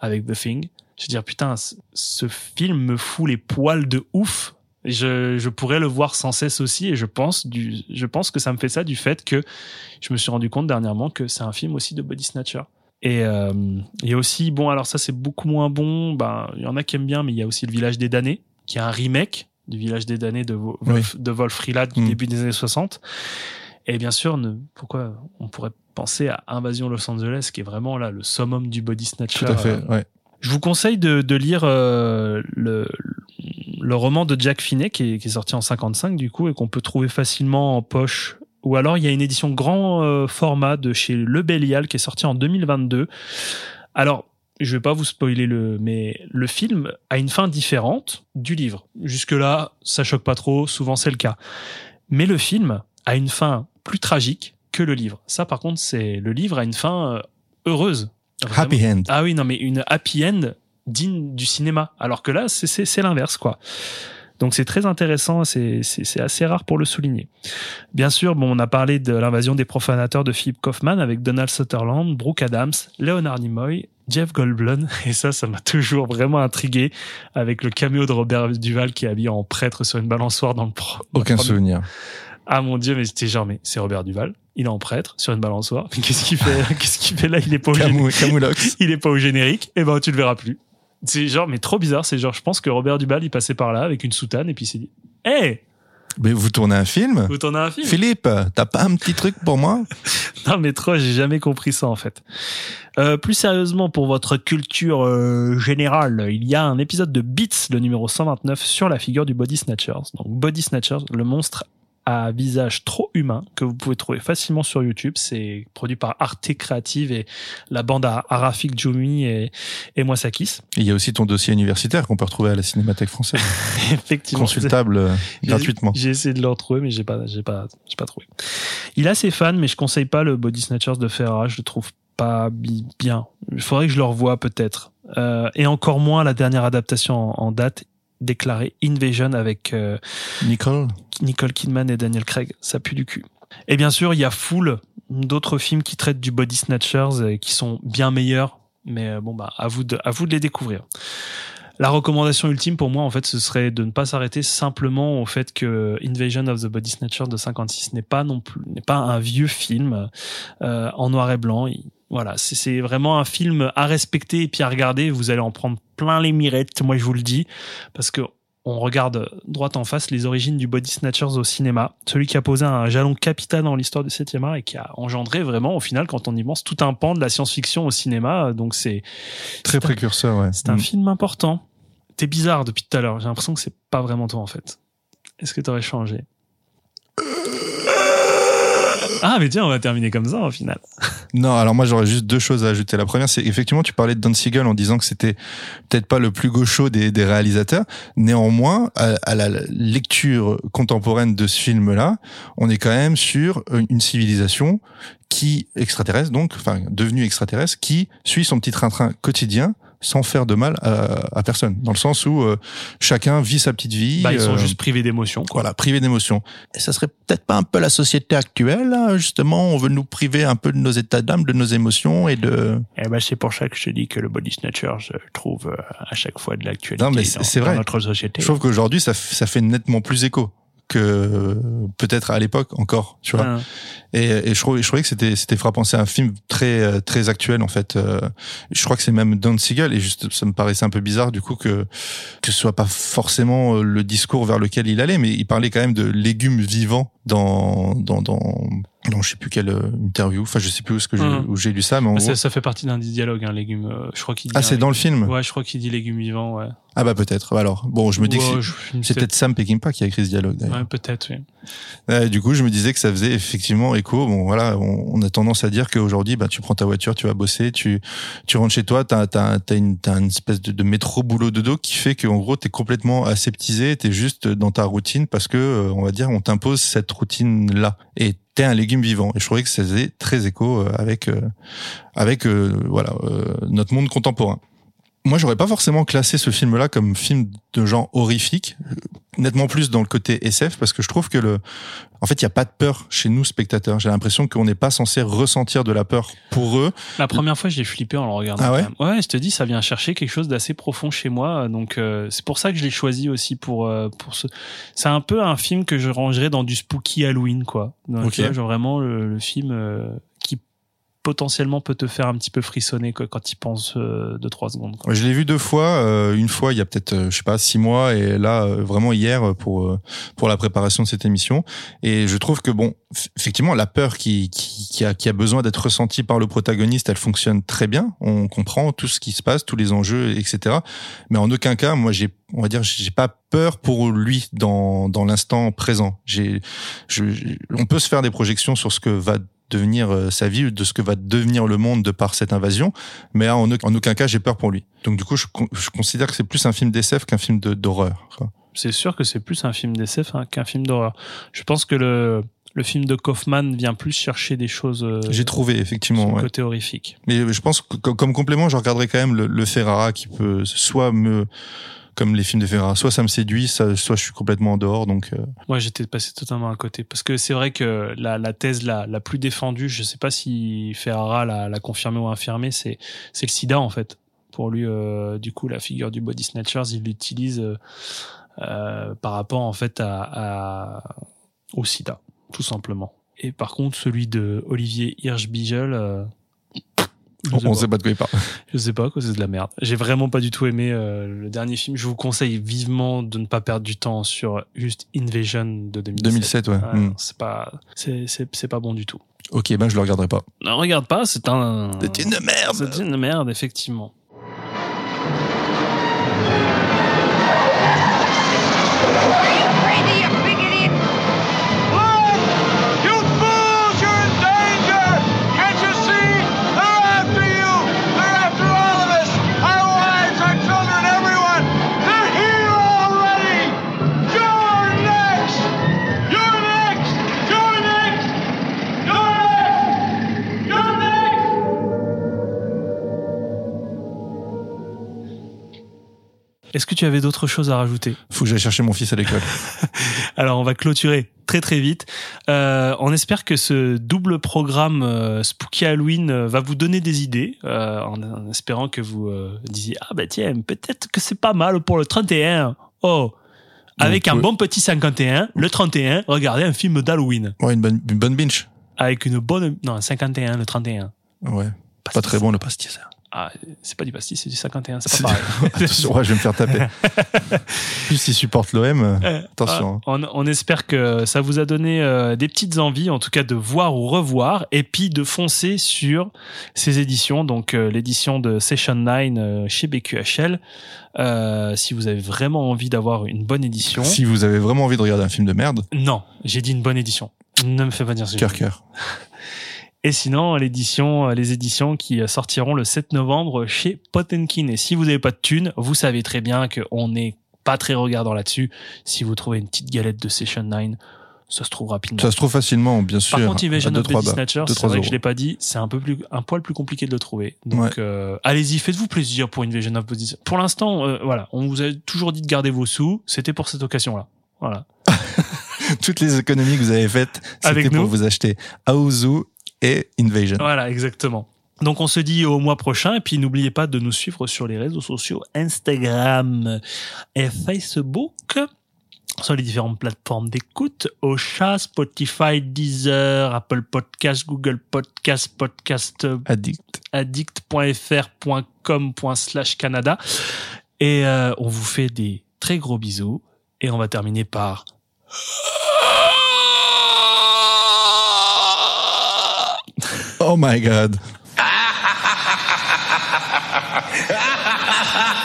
avec The Thing. Je veux dire, putain, ce film me fout les poils de ouf. Je, je pourrais le voir sans cesse aussi, et je pense, du, je pense que ça me fait ça du fait que je me suis rendu compte dernièrement que c'est un film aussi de body snatcher. Et euh, il y a aussi, bon, alors ça c'est beaucoup moins bon, ben, il y en a qui aiment bien, mais il y a aussi Le Village des damnés, qui est un remake du Village des damnés de, Wo- Wolf, de Wolf Freeland du Mm. début des années 60. Et bien sûr, ne, pourquoi on pourrait penser à Invasion Los Angeles, qui est vraiment là le summum du body snatcher. Tout à fait, euh, ouais. je vous conseille de, de lire euh, le, le roman de Jack Finney qui est, qui est sorti en 55 du coup et qu'on peut trouver facilement en poche. Ou alors il y a une édition grand euh, format de chez Le Bélial qui est sorti en 2022. Alors je vais pas vous spoiler le, mais le film a une fin différente du livre. Jusque là, ça choque pas trop. Souvent c'est le cas. Mais le film a une fin plus tragique que le livre. Ça par contre, c'est le livre a une fin euh, heureuse. Vraiment. Happy end. Ah oui, non, mais une happy end digne du cinéma. Alors que là, c'est- c'est c'est l'inverse, quoi. Donc c'est très intéressant, c'est c'est- c'est assez rare pour le souligner. Bien sûr, bon, on a parlé de l'invasion des profanateurs de Philip Kaufman avec Donald Sutherland, Brooke Adams, Leonard Nimoy, Jeff Goldblum, et ça, ça m'a toujours vraiment intrigué avec le caméo de Robert Duval qui est habillé en prêtre sur une balançoire dans le pro. le Aucun souvenir. ah mon dieu, mais c'était genre, mais c'est Robert Duval. Il est en prêtre sur une balançoire. Qu'est-ce qu'il fait? Qu'est-ce qu'il fait là? Il est pas au Camou- générique. Il est pas au générique. Et ben tu le verras plus. C'est genre, mais trop bizarre. C'est genre, je pense que Robert Duval il passait par là avec une soutane et puis il s'est dit, hé, Mais vous tournez un film? Vous tournez un film? Philippe, t'as pas un petit truc pour moi? Non mais trop, j'ai jamais compris ça en fait. Euh, plus sérieusement, pour votre culture euh, générale, il y a un épisode de Beats, le numéro 129, sur la figure du Body Snatchers. Donc Body Snatchers, le monstre à visage trop humain que vous pouvez trouver facilement sur YouTube. C'est produit par Arte Creative et la bande à Arafik Djoumi et, et moi Sakis. Il y a aussi ton dossier universitaire qu'on peut retrouver à la Cinémathèque française. Effectivement. Consultable euh, gratuitement. J'ai essayé de le retrouver, mais j'ai pas, j'ai pas, j'ai pas trouvé. Il a ses fans, mais je conseille pas le Body Snatchers de Ferrara. Je le trouve pas bi- bien. Il faudrait que je le revoie peut-être. Euh, et encore moins la dernière adaptation en, en date déclarée Invasion avec euh, Nicole Nicole Kidman et Daniel Craig. Ça pue du cul. Et bien sûr, il y a Fool, d'autres films qui traitent du Body Snatchers et qui sont bien meilleurs. Mais euh, bon, bah, à vous de, à vous de les découvrir. La recommandation ultime pour moi, en fait, ce serait de ne pas s'arrêter simplement au fait que Invasion of the Body Snatchers de 56 n'est pas non plus, n'est pas un vieux film euh, en noir et blanc. Il- voilà, c'est- vraiment un film à respecter et puis à regarder. Vous allez en prendre plein les mirettes, moi je vous le dis, parce que on regarde droit en face les origines du Body Snatchers au cinéma, celui qui a posé un jalon capital dans l'histoire du 7e art et qui a engendré vraiment, au final, quand on y pense, tout un pan de la science-fiction au cinéma. Donc c'est Très précurseur, ouais. c'est un Mm. film important. T'es bizarre depuis tout à l'heure. J'ai l'impression que c'est pas vraiment toi en fait. Est-ce que t'aurais changé? Ah mais tiens, on va terminer comme ça au final. Non, alors moi j'aurais juste deux choses à ajouter. La première, c'est effectivement tu parlais de Don Siegel en disant que c'était peut-être pas le plus gaucho des, réalisateurs. Néanmoins, à, à la lecture contemporaine de ce film-là, on est quand même sur une civilisation qui extraterrestre, donc enfin devenue extraterrestre, qui suit son petit train-train quotidien sans faire de mal à, à personne, dans le sens où euh, chacun vit sa petite vie. Bah, ils sont euh, juste privés d'émotions. voilà, privé d'émotion. Et ça serait peut-être pas un peu la société actuelle, là, justement, on veut nous priver un peu de nos états d'âme, de nos émotions et de... Eh ben c'est pour ça que je te dis que le Body Snatcher, je trouve euh, à chaque fois de l'actualité Non, mais c'est dans, c'est dans vrai. notre société. Je trouve qu'aujourd'hui, ça, ça fait nettement plus écho que peut-être à l'époque encore, tu vois. Ah. Et, et je, trouvais, je trouvais que c'était c'était frappant. C'est un film très euh, très actuel en fait. Euh, Je crois que c'est même Don Siegel et juste ça me paraissait un peu bizarre du coup que que ce soit pas forcément euh, le discours vers lequel il allait, mais il parlait quand même de légumes vivants dans dans dans non, je sais plus quelle euh, interview. Enfin, je sais plus où, ce que j'ai- Mhm. où j'ai lu ça, mais en Bah, gros- ça, fait partie d'un des dialogues, un légume. euh, je crois qu'il. Ah, c'est dans le film Ouais, je crois qu'il dit légumes vivants. Ouais. Ah bah peut-être. Alors bon, je me dis que c'est- peut-être Sam Peckinpah qui a écrit ce dialogue. d'ailleurs. Ouais, peut-être. Oui. Euh, du coup, je me disais que ça faisait effectivement écho. Bon, voilà, on, on a tendance à dire qu'aujourd'hui, bah, tu prends ta voiture, tu vas bosser, tu, tu rentres chez toi, t'as, t'as, t'as une, t'as une espèce de, de métro boulot dodo qui fait qu'en gros, t'es complètement aseptisé, t'es juste dans ta routine parce que, on va dire, on t'impose cette routine-là. Et t'es un légume vivant. Et je trouvais que ça faisait très écho euh, avec, euh, avec, euh, voilà, notre monde contemporain. Moi, j'aurais pas forcément classé ce film-là comme film de genre horrifique, nettement plus dans le côté SF, parce que je trouve que le, en fait, il y a pas de peur chez nous spectateurs. J'ai l'impression qu'on n'est pas censé ressentir de la peur pour eux. La première fois, j'ai flippé en le regardant. Ah ouais. Ouais, je te dis, ça vient chercher quelque chose d'assez profond chez moi. Donc, euh, c'est pour ça que je l'ai choisi aussi pour euh, pour ce. C'est un peu un film que je rangerais dans du spooky Halloween, quoi. Donc, Ok. tu vois, genre vraiment le, le film euh, potentiellement peut te faire un petit peu frissonner quoi, quand tu penses euh, deux trois secondes. Quoi. Je l'ai vu deux fois. euh, une fois, il y a peut-être, euh, je sais pas, six mois, et là, euh, vraiment hier euh, pour pour la préparation de cette émission. Et je trouve que bon, effectivement, la peur qui qui, qui a qui a besoin d'être ressentie par le protagoniste, elle fonctionne très bien. On comprend tout ce qui se passe, tous les enjeux, etc. Mais en aucun cas, moi, j'ai, on va dire, j'ai pas peur pour lui dans dans l'instant présent. J'ai, on peut se faire des projections sur ce que va devenir euh, sa vie, de ce que va devenir le monde de par cette invasion, mais en, au- en aucun cas j'ai peur pour lui. Donc du coup, je, je considère que c'est plus un film d'SF qu'un film d'horreur. C'est sûr que c'est plus un film d'SF hein, qu'un film d'horreur. Je pense que le le film de Kaufman vient plus chercher des choses. euh, J'ai trouvé effectivement. ouais. côté horrifique. Mais je pense que co- comme complément, je regarderai quand même le, le Ferrara qui peut soit me comme les films de Ferrara, soit ça me séduit, soit je suis complètement en dehors. Donc euh, Moi, j'étais passé totalement à côté. Parce que c'est vrai que la, thèse la, la plus défendue, je sais pas si Ferrara l'a l'a confirmé ou infirmé, c'est le sida, en fait. Pour lui, euh, du coup, la figure du body snatchers, il l'utilise euh, euh, par rapport, en fait, à, au sida, tout simplement. Et par contre, celui de Olivier Hirschbiegel... on, pas. sait pas de quoi il parle. Je sais pas, quoi, c'est de la merde. J'ai vraiment pas du tout aimé euh, le dernier film. Je vous conseille vivement de ne pas perdre du temps sur juste Invasion de 2007. 2007, ouais. Hmm. C'est pas, c'est, c'est, c'est pas bon du tout. Ok, ben je le regarderai pas. Ne regarde pas, c'est un. C'est une merde. C'est une merde, effectivement. Est-ce que tu avais d'autres choses à rajouter? Faut que j'aille chercher mon fils à l'école. Alors, on va clôturer très très vite. Euh, on espère que ce double programme euh, Spooky Halloween euh, va vous donner des idées, en, en espérant que vous disiez ah bah tiens peut-être que c'est pas mal pour le 31. Oh, avec Donc, un bon petit 51, le 31, regardez un film d'Halloween Ouais, une bonne, une bonne binge. avec une bonne non un 51, le 31. Ouais. Pas très bon le pastis. Ah, c'est pas du pastis, c'est du 51, c'est pas pareil. Attention, ouais, je vais me faire taper. Plus s'il supporte l'OM, euh, attention. hein. On, on espère que ça vous a donné euh, des petites envies, en tout cas de voir ou revoir, et puis de foncer sur ces éditions, donc euh, l'édition de Session 9 euh, chez BQHL. Si vous avez vraiment envie d'avoir une bonne édition. Si vous avez vraiment envie de regarder un film de merde, Non, j'ai dit une bonne édition. Ne me fais pas dire ce que cœur cœur. Et sinon, l'édition, les éditions qui sortiront le 7 novembre chez Potenkin. Et si vous n'avez pas de thunes, vous savez très bien qu'on n'est pas très regardant là-dessus. Si vous trouvez une petite galette de Session 9, ça se trouve rapidement. Ça se trouve facilement, bien sûr. Par contre, Invasion of Snatchers, deux, c'est vrai que je l'ai pas dit, c'est un peu plus, un poil plus compliqué de le trouver. Donc, Ouais. euh, allez-y, faites-vous plaisir pour Invasion of Snatchers. Pour l'instant, euh, voilà, on vous a toujours dit de garder vos sous. C'était pour cette occasion-là. Voilà. Toutes les économies que vous avez faites, c'était pour vous acheter Aozu et Invasion. Voilà, exactement. Donc on se dit au mois prochain et puis n'oubliez pas de nous suivre sur les réseaux sociaux Instagram et Facebook sur les différentes plateformes d'écoute Ocha, Spotify, Deezer, Apple Podcast, Google Podcast, Podcast Addict. addict.fr.com slash Canada et euh, on vous fait des très gros bisous et on va terminer par Oh my god.